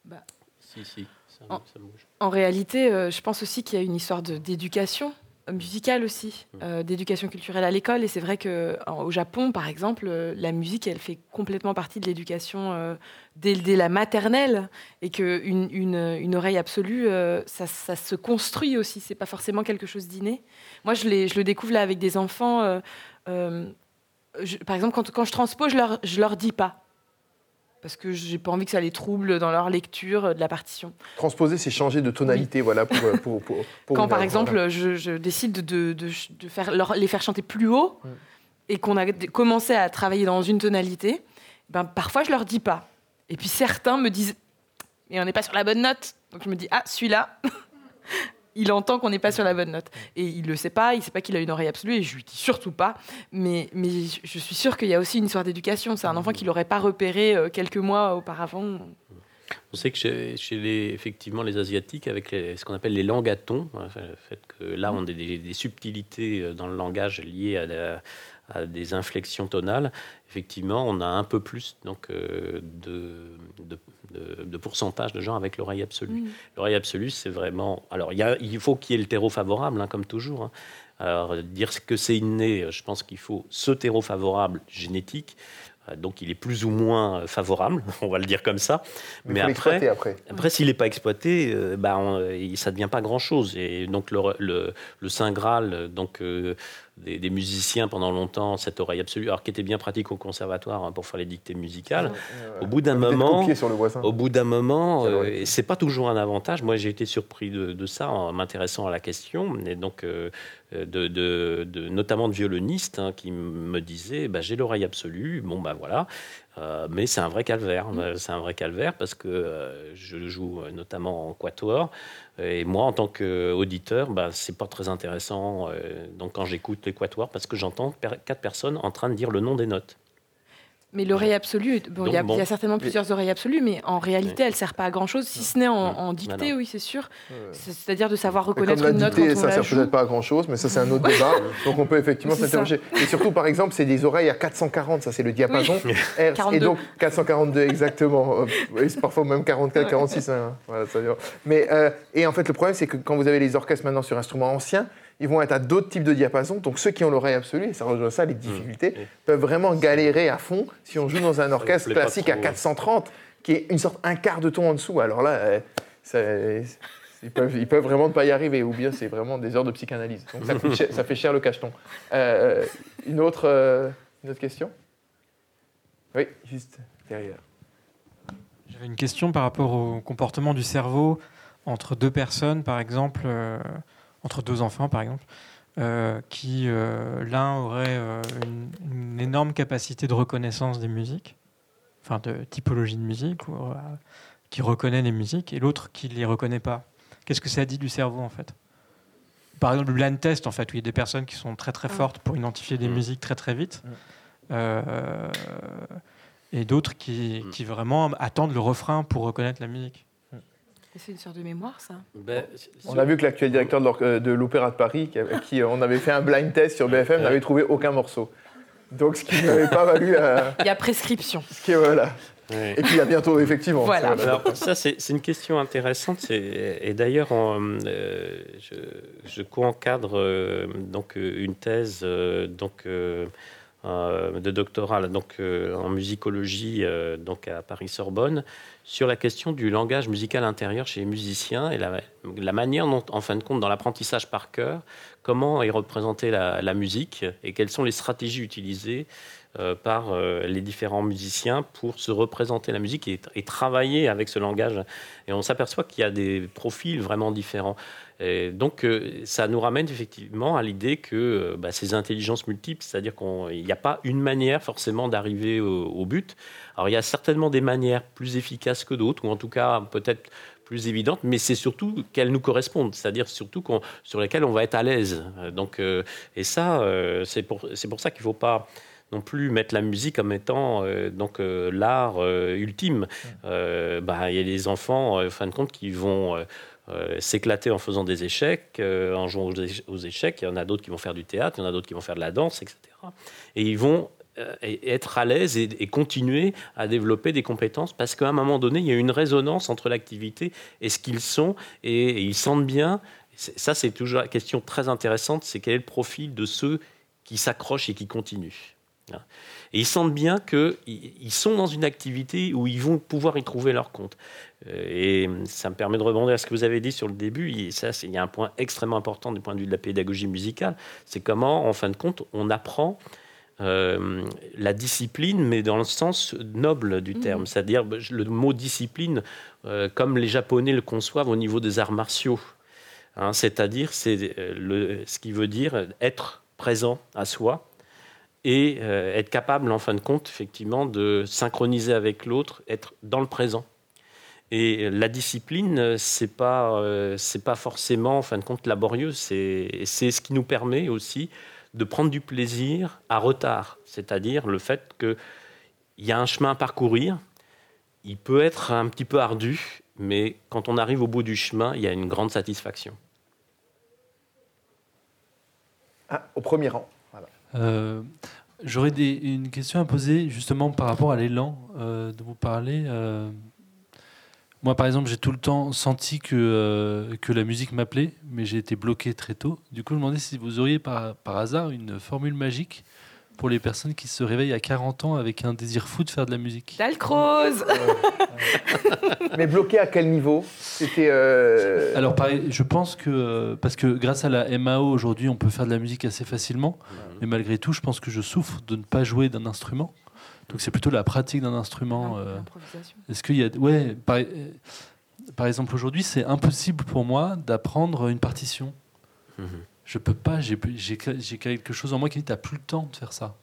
Bah, Si, si. Ça, bouge. en, réalité, je pense aussi qu'il y a une histoire d'éducation musicale aussi, mm. euh, d'éducation culturelle à l'école. Et c'est vrai qu'au Japon, par exemple, euh, la musique, elle fait complètement partie de l'éducation euh, dès, la maternelle. Et qu'une une, une, oreille absolue, ça, ça, se construit aussi. C'est pas forcément quelque chose d'inné. Moi, je, je, le découvre là avec des enfants. par exemple, quand, quand, je transpose, je leur, je leur dis pas parce que j'ai pas envie que ça les trouble dans leur lecture euh, de la partition. Transposer, c'est changer de tonalité, voilà. Euh, pour, pour, Quand par exemple, je, décide de, de, de faire les faire chanter plus haut mm. et qu'on a commencé à travailler dans une tonalité, ben parfois je leur dis pas. Et puis certains me disent, mais on n'est pas sur la bonne note. Donc je me dis, ah, celui-là, il entend qu'on n'est pas sur la bonne note. Et il le sait pas, il sait pas qu'il a une oreille absolue, et je lui dis surtout pas. Mais, je suis sûre qu'il y a aussi une histoire d'éducation. C'est un enfant qui l'aurait pas repéré euh, quelques mois auparavant. On sait que chez, les, effectivement les Asiatiques, avec ce qu'on appelle les langatons, hein, le fait que là on a des, subtilités euh, dans le langage liées à, des inflexions tonales, effectivement on a un peu plus donc, euh, de, de, pourcentage de gens avec l'oreille absolue. L'oreille absolue, c'est vraiment... Alors il, y a, il faut qu'il y ait le terreau favorable, hein, comme toujours. Hein. Alors dire que c'est inné, je pense qu'il faut ce terreau favorable génétique. Euh, donc il est plus ou moins euh, favorable, on va le dire comme ça. Mais, après, après, s'il n'est pas exploité, euh, bah, ça ne devient pas grand-chose. Et donc le, le, le Saint Graal, donc des, musiciens pendant longtemps, cette oreille absolue, alors qui était bien pratique au conservatoire hein, pour faire les dictées musicales. Au bout d'un moment, au bout d'un moment, euh, c'est pas toujours un avantage. Moi, j'ai été surpris de, ça en m'intéressant à la question, et donc euh, de, de, notamment de violonistes hein, qui me disaient, bah, j'ai l'oreille absolue. Bon, bah voilà. Euh, mais c'est un vrai calvaire. Mm. C'est un vrai calvaire parce que euh, je joue euh, notamment en quatuor. Et moi, en tant qu'auditeur, bah, c'est pas très intéressant. donc, quand j'écoute les quatuors, parce que j'entends quatre personnes en train de dire le nom des notes. Mais l'oreille absolue, bon, il y, a certainement plusieurs oreilles absolues, mais en réalité, elle ne sert pas à grand chose, si ce n'est en, dictée, oui, c'est sûr. C'est-à-dire de savoir reconnaître une note quand on ça ne sert peut-être pas à grand chose, mais ça, c'est un autre débat. Donc, on peut effectivement s'interroger. Et surtout, par exemple, c'est des oreilles à 440, ça, c'est le diapason. et donc, 442, exactement. Et parfois même 44, 46. Hein. Voilà, ça mais, euh, et en fait, le problème, c'est que quand vous avez les orchestres maintenant sur instruments anciens, ils vont être à d'autres types de diapasons. Donc ceux qui ont l'oreille absolue, et ça rejoint ça, les mmh. difficultés, peuvent vraiment galérer à fond si on joue dans un orchestre classique à 430, qui est une sorte un quart de ton en dessous. Alors là, euh, ils, peuvent, ils peuvent vraiment ne pas y arriver, ou bien c'est vraiment des heures de psychanalyse. Donc ça, fait cher le cacheton. Euh, une, autre, euh, une autre question? Oui, juste derrière. J'avais une question par rapport au comportement du cerveau entre deux personnes, par exemple entre deux enfants par exemple, euh, qui euh, l'un aurait euh, une, énorme capacité de reconnaissance des musiques, enfin de typologie de musique, ou, qui reconnaît les musiques, et l'autre qui ne les reconnaît pas. Qu'est-ce que ça dit du cerveau en fait? Par exemple, le blind test, en fait, où il y a des personnes qui sont très très fortes pour identifier des mmh. musiques très très vite. Mmh. et d'autres qui, mmh. qui, vraiment attendent le refrain pour reconnaître la musique. C'est une sorte de mémoire, ça ben, On a vu que l'actuel directeur de l'Opéra de Paris, qui, qui, on avait fait un blind test sur BFM, n'avait trouvé aucun morceau. Donc, ce qui n'avait pas valu. À... Il y a prescription. Ce qui, voilà. Et puis, il y a bientôt, effectivement. Voilà. Alors, ça, c'est une question intéressante. Et d'ailleurs, euh, je, je co-encadre euh, donc, une thèse donc, euh, de doctorat donc, en musicologie donc, à Paris-Sorbonne sur la question du langage musical intérieur chez les musiciens et la, manière dont, en fin de compte, dans l'apprentissage par cœur, comment est représentée la, musique et quelles sont les stratégies utilisées euh, par euh, les différents musiciens pour se représenter la musique et, travailler avec ce langage. Et on s'aperçoit qu'il y a des profils vraiment différents. Et donc, euh, ça nous ramène effectivement à l'idée que bah, ces intelligences multiples, c'est-à-dire qu'il n'y a pas une manière forcément d'arriver au but. Alors il y a certainement des manières plus efficaces que d'autres, ou en tout cas peut-être plus évidentes, mais c'est surtout qu'elles nous correspondent, c'est-à-dire surtout sur lesquelles on va être à l'aise. Donc, euh, et ça, euh, c'est pour, pour ça qu'il ne faut pas non plus mettre la musique comme étant euh, donc l'art ultime. Bah, il y a des enfants, en fin de compte, qui vont s'éclater en faisant des échecs, en jouant aux, échecs. Il y en a d'autres qui vont faire du théâtre, il y en a d'autres qui vont faire de la danse, etc. Et ils vont euh, être à l'aise et, continuer à développer des compétences parce qu'à un moment donné, il y a une résonance entre l'activité et ce qu'ils sont et, ils sentent bien. Ça, c'est toujours la question très intéressante, c'est quel est le profil de ceux qui s'accrochent et qui continuent. Et ils sentent bien qu'ils sont dans une activité où ils vont pouvoir y trouver leur compte. Euh, et ça me permet de rebondir à ce que vous avez dit sur le début. Et ça, il y a un point extrêmement important du point de vue de la pédagogie musicale. C'est comment, en fin de compte, on apprend euh, la discipline, mais dans le sens noble du terme. Mmh. C'est-à-dire le mot discipline, euh, comme les Japonais le conçoivent au niveau des arts martiaux. Hein, c'est-à-dire c'est ce qui veut dire être présent à soi et être capable, en fin de compte, effectivement, de synchroniser avec l'autre, être dans le présent. Et la discipline, c'est pas, c'est pas forcément, en fin de compte, laborieux. C'est, ce qui nous permet aussi de prendre du plaisir à retard. C'est-à-dire le fait qu'il y a un chemin à parcourir. Il peut être un petit peu ardu, mais quand on arrive au bout du chemin, il y a une grande satisfaction. Ah, au premier rang. Euh, j'aurais une question à poser justement par rapport à l'élan euh, dont vous parlez. Euh, moi, par exemple, j'ai tout le temps senti que, que la musique m'appelait, mais j'ai été bloqué très tôt. Du coup, je me demandais si vous auriez par, par hasard une formule magique pour les personnes qui se réveillent à 40 ans avec un désir fou de faire de la musique Dalcrose Mais bloqué à quel niveau? C'était. Euh, Alors, pareil, je pense que. Parce que grâce à la MAO, aujourd'hui, on peut faire de la musique assez facilement. Mais malgré tout, je pense que je souffre de ne pas jouer d'un instrument. Donc, c'est plutôt la pratique d'un instrument. Euh, est-ce qu'il y a. Ouais, par, par exemple, aujourd'hui, c'est impossible pour moi d'apprendre une partition. Mhm je peux pas, j'ai quelque chose en moi qui dit, t'as plus le temps de faire ça.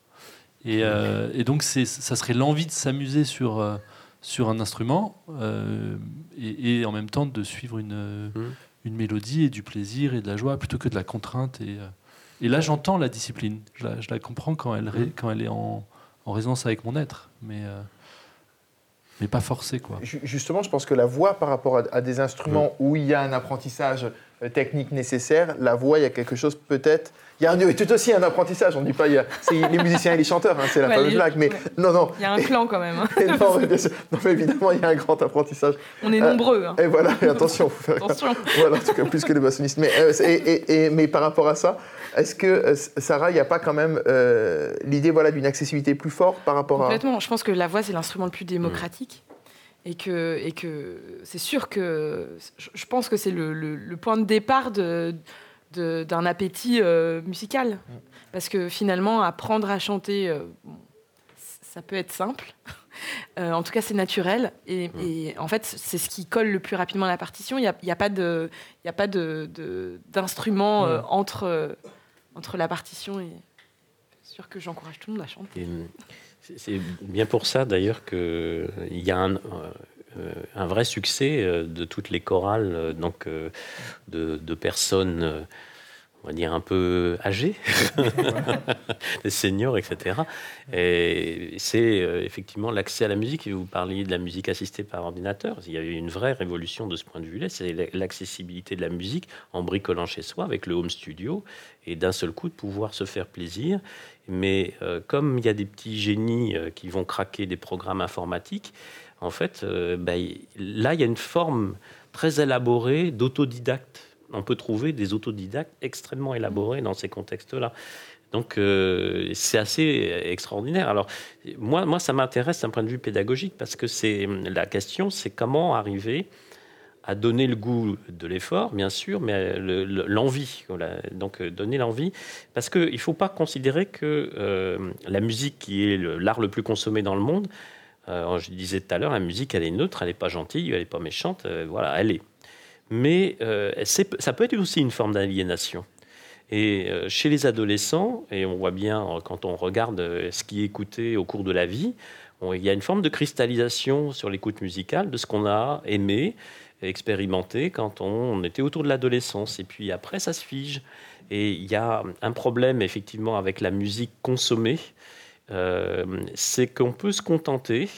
Et, euh, et donc, ça serait l'envie de s'amuser sur, euh, sur un instrument euh, et, en même temps de suivre une, mmh. une mélodie et du plaisir et de la joie plutôt que de la contrainte. Et, et là, j'entends la discipline. Je la, je la, comprends quand elle, mmh. quand elle est en, en résonance avec mon être. Mais mais pas forcé quoi. Justement, je pense que la voix par rapport à, des instruments mmh. où il y a un apprentissage euh, technique nécessaire. La voix, il y a quelque chose peut-être. Il y a un, tout aussi un apprentissage. On ne dit pas, il y a, c'est les musiciens et les chanteurs, hein, c'est la fameuse blague. Mais non, non. Il y a un clan quand même. Hein. non, mais, évidemment, il y a un grand apprentissage. On est nombreux. Hein. Et voilà, attention, faut faire attention. Voilà, en tout cas, plus que les bassonistes. Mais, euh, et, et, mais par rapport à ça, est-ce que, euh, Sarah, il n'y a pas quand même l'idée voilà, d'une accessibilité plus forte par rapport à. Complètement. Je pense que la voix, c'est l'instrument le plus démocratique et que, et que c'est sûr que je pense que c'est le, point de départ de, d'un appétit euh, musical. Parce que finalement, apprendre à chanter, euh, ça peut être simple. Euh, en tout cas, c'est naturel. Et, en fait, c'est ce qui colle le plus rapidement à la partition. Il n'y a, y a, pas de, y a pas de, d'instrument entre, entre la partition et. C'est sûr que j'encourage tout le monde à chanter. C'est bien pour ça d'ailleurs qu'il y a un, euh, vrai succès euh, de toutes les chorales euh, donc, de personnes on va dire un peu âgés, des seniors, etc. Et c'est effectivement l'accès à la musique. Vous parliez de la musique assistée par ordinateur. Il y a eu une vraie révolution de ce point de vue-là. C'est l'accessibilité de la musique en bricolant chez soi avec le home studio et d'un seul coup de pouvoir se faire plaisir mais euh, comme il y a des petits génies euh, qui vont craquer des programmes informatiques, en fait, euh, ben, là, il y a une forme très élaborée d'autodidacte. On peut trouver des autodidactes extrêmement élaborés dans ces contextes-là. Donc c'est assez extraordinaire. Alors moi, moi ça m'intéresse d'un point de vue pédagogique parce que c'est la question, c'est comment arriver à donner le goût de l'effort, bien sûr, mais l'envie. Donc euh, donner l'envie, parce qu'il ne faut pas considérer que euh, la musique, qui est l'art le, plus consommé dans le monde, euh, je disais tout à l'heure, la musique, elle est neutre, elle n'est pas gentille, elle n'est pas méchante, voilà, elle est. Mais ça peut être aussi une forme d'aliénation. Et chez les adolescents, et on voit bien quand on regarde ce qui est écouté au cours de la vie, il y a une forme de cristallisation sur l'écoute musicale de ce qu'on a aimé, expérimenté quand on était autour de l'adolescence. Et puis après, ça se fige. Et il y a un problème effectivement avec la musique consommée, euh, c'est qu'on peut se contenter.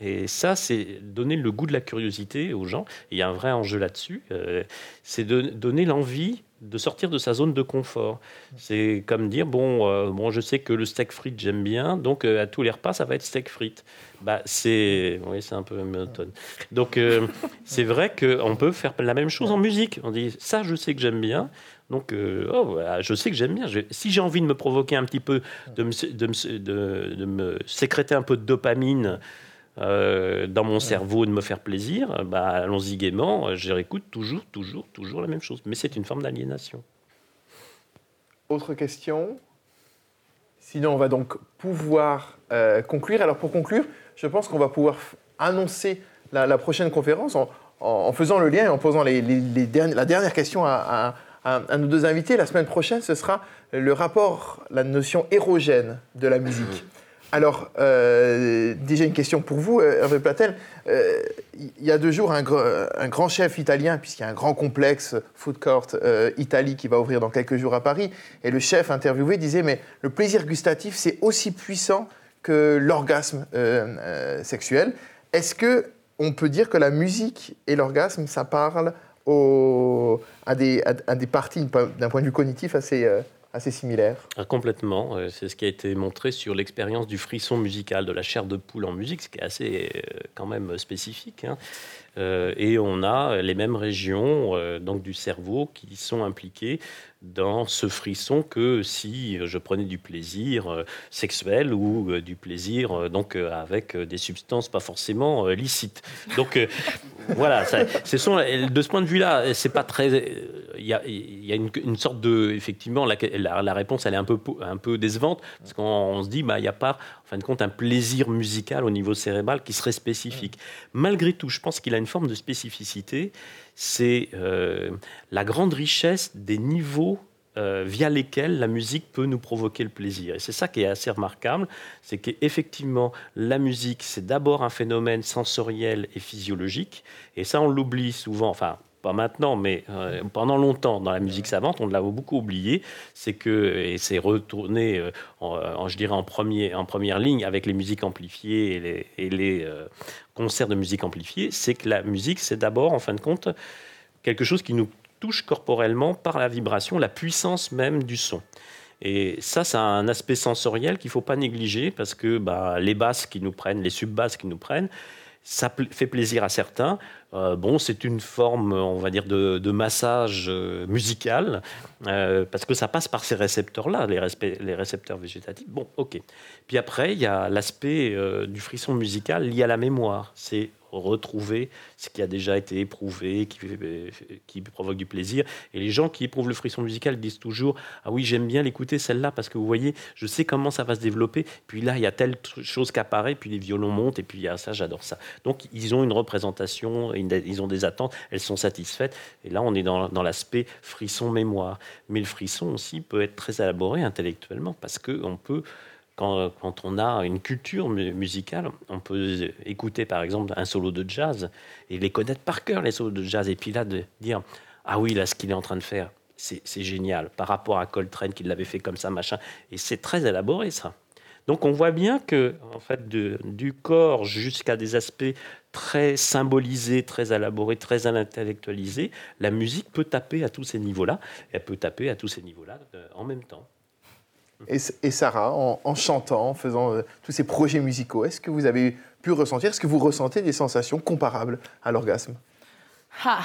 Et ça, c'est donner le goût de la curiosité aux gens. il y a un vrai enjeu là-dessus. Euh, c'est de donner l'envie de sortir de sa zone de confort. C'est comme dire bon, euh, bon, je sais que le steak frites j'aime bien, donc euh, à tous les repas ça va être steak frites. Bah c'est, oui, c'est un peu monotone. Donc euh, c'est vrai qu'on peut faire la même chose en musique. On dit ça, je sais que j'aime bien. Donc, oh, je sais que j'aime bien. si j'ai envie de me provoquer un petit peu, de me, de de me sécréter un peu de dopamine euh, dans mon cerveau de me faire plaisir, bah, allons-y gaiement, je réécoute toujours, toujours, toujours la même chose. Mais c'est une forme d'aliénation. Autre question Sinon, on va donc pouvoir euh, conclure. Alors, pour conclure, je pense qu'on va pouvoir annoncer la, prochaine conférence en, faisant le lien et en posant les, la dernière question à, nos deux invités. La semaine prochaine, ce sera le rapport, la notion érogène de la musique. Alors, euh, déjà une question pour vous, euh, Hervé Platel. Euh, il y a deux jours, un, grand chef italien, puisqu'il y a un grand complexe food court Italie qui va ouvrir dans quelques jours à Paris, et le chef interviewé disait, mais le plaisir gustatif, c'est aussi puissant que l'orgasme sexuel. Est-ce que on peut dire que la musique et l'orgasme, ça parle à, des parties d'un point de vue cognitif assez assez similaire. Ah, complètement. Euh, c'est ce qui a été montré sur l'expérience du frisson musical, de la chair de poule en musique, ce qui est assez euh, quand même spécifique. Hein. Euh, et on a les mêmes régions donc du cerveau qui sont impliquées dans ce frisson que si je prenais du plaisir sexuel ou du plaisir donc avec des substances pas forcément licites. Donc voilà, ce sont, de ce point de vue-là, c'est pas très. Il y a, y a une, sorte de. Effectivement, la, la, réponse, elle est un peu, un peu décevante, parce qu'on se dit, bah, il n'y a pas, en fin de compte, un plaisir musical au niveau cérébral qui serait spécifique. Malgré tout, je pense qu'il a une forme de spécificité. C'est euh, la grande richesse des niveaux euh, via lesquels la musique peut nous provoquer le plaisir. Et c'est ça qui est assez remarquable, c'est qu'effectivement, la musique, c'est d'abord un phénomène sensoriel et physiologique, et ça, on l'oublie souvent, enfin, pas maintenant, mais euh, pendant longtemps dans la musique savante, on l'a beaucoup oublié, c'est que, et c'est retourné, euh, en, je dirais, en, première ligne avec les musiques amplifiées et les, concerts de musique amplifiée, c'est que la musique, c'est d'abord, en fin de compte, quelque chose qui nous touche corporellement par la vibration, la puissance même du son. Et ça, c'est un aspect sensoriel qu'il ne faut pas négliger parce que bah, les basses qui nous prennent, les sub-basses qui nous prennent, ça fait plaisir à certains. Euh, bon, c'est une forme, on va dire, de, massage euh, musical, euh, parce que ça passe par ces récepteurs-là, les, récepteurs végétatifs. Bon, ok. Puis après, il y a l'aspect du frisson musical lié à la mémoire. C'est retrouver ce qui a déjà été éprouvé, qui, provoque du plaisir. Et les gens qui éprouvent le frisson musical disent toujours Ah oui, j'aime bien l'écouter celle-là parce que vous voyez, je sais comment ça va se développer. Puis là, il y a telle chose qui apparaît, puis les violons montent, et puis il y a ça, j'adore ça. Donc ils ont une représentation, ils ont des attentes, elles sont satisfaites. Et là, on est dans, dans l'aspect frisson mémoire. Mais le frisson aussi peut être très élaboré intellectuellement parce qu'on peut quand, on a une culture musicale, on peut écouter par exemple un solo de jazz et les connaître par cœur, les solos de jazz, et puis là de dire Ah oui, là, ce qu'il est en train de faire, c'est génial par rapport à Coltrane qui l'avait fait comme ça, machin. Et c'est très élaboré ça. Donc on voit bien que, en fait, du corps jusqu'à des aspects très symbolisés, très élaborés, très intellectualisés, la musique peut taper à tous ces niveaux-là. Elle peut taper à tous ces niveaux-là euh, en même temps et, Sarah, en, chantant, en faisant euh, tous ces projets musicaux, est-ce que vous avez pu ressentir, est-ce que vous ressentez des sensations comparables à l'orgasme? Ah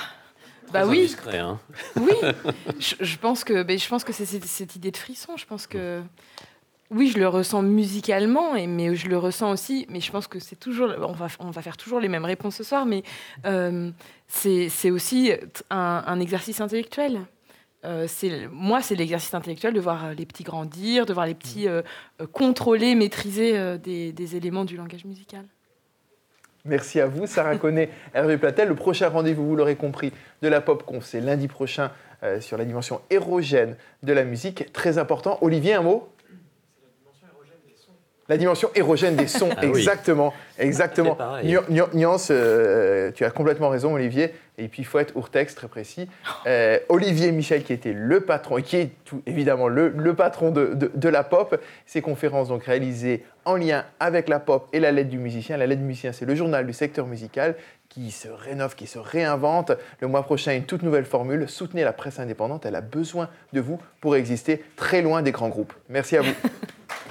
bah oui. Hein. Oui, je, pense que, ben, je pense que c'est cette, idée de frisson. Je pense que oui, je le ressens musicalement, et, mais je le ressens aussi. Mais je pense que c'est toujours, on va, on va faire toujours les mêmes réponses ce soir, mais euh, c'est aussi un, un, exercice intellectuel. Euh, moi, c'est l'exercice intellectuel de voir les petits grandir, de voir les petits euh, contrôler, maîtriser des, éléments du langage musical. Merci à vous, Sarah Connet, Hervé Platel. Le prochain rendez-vous, vous l'aurez compris, de la Pop c'est lundi prochain sur la dimension érogène de la musique. Très important. Olivier, un mot? La dimension érogène des sons, ah exactement. Exactement. Nuance, tu as complètement raison, Olivier et puis il faut être Urtex, très précis. Euh, Olivier Michel, qui était le patron, et qui est tout, évidemment le, patron de, de, la pop, ces conférences donc réalisées en lien avec la pop et la lettre du musicien. La lettre du musicien, c'est le journal du secteur musical qui se rénove, qui se réinvente. Le mois prochain, une toute nouvelle formule. Soutenez la presse indépendante, elle a besoin de vous pour exister très loin des grands groupes. Merci à vous.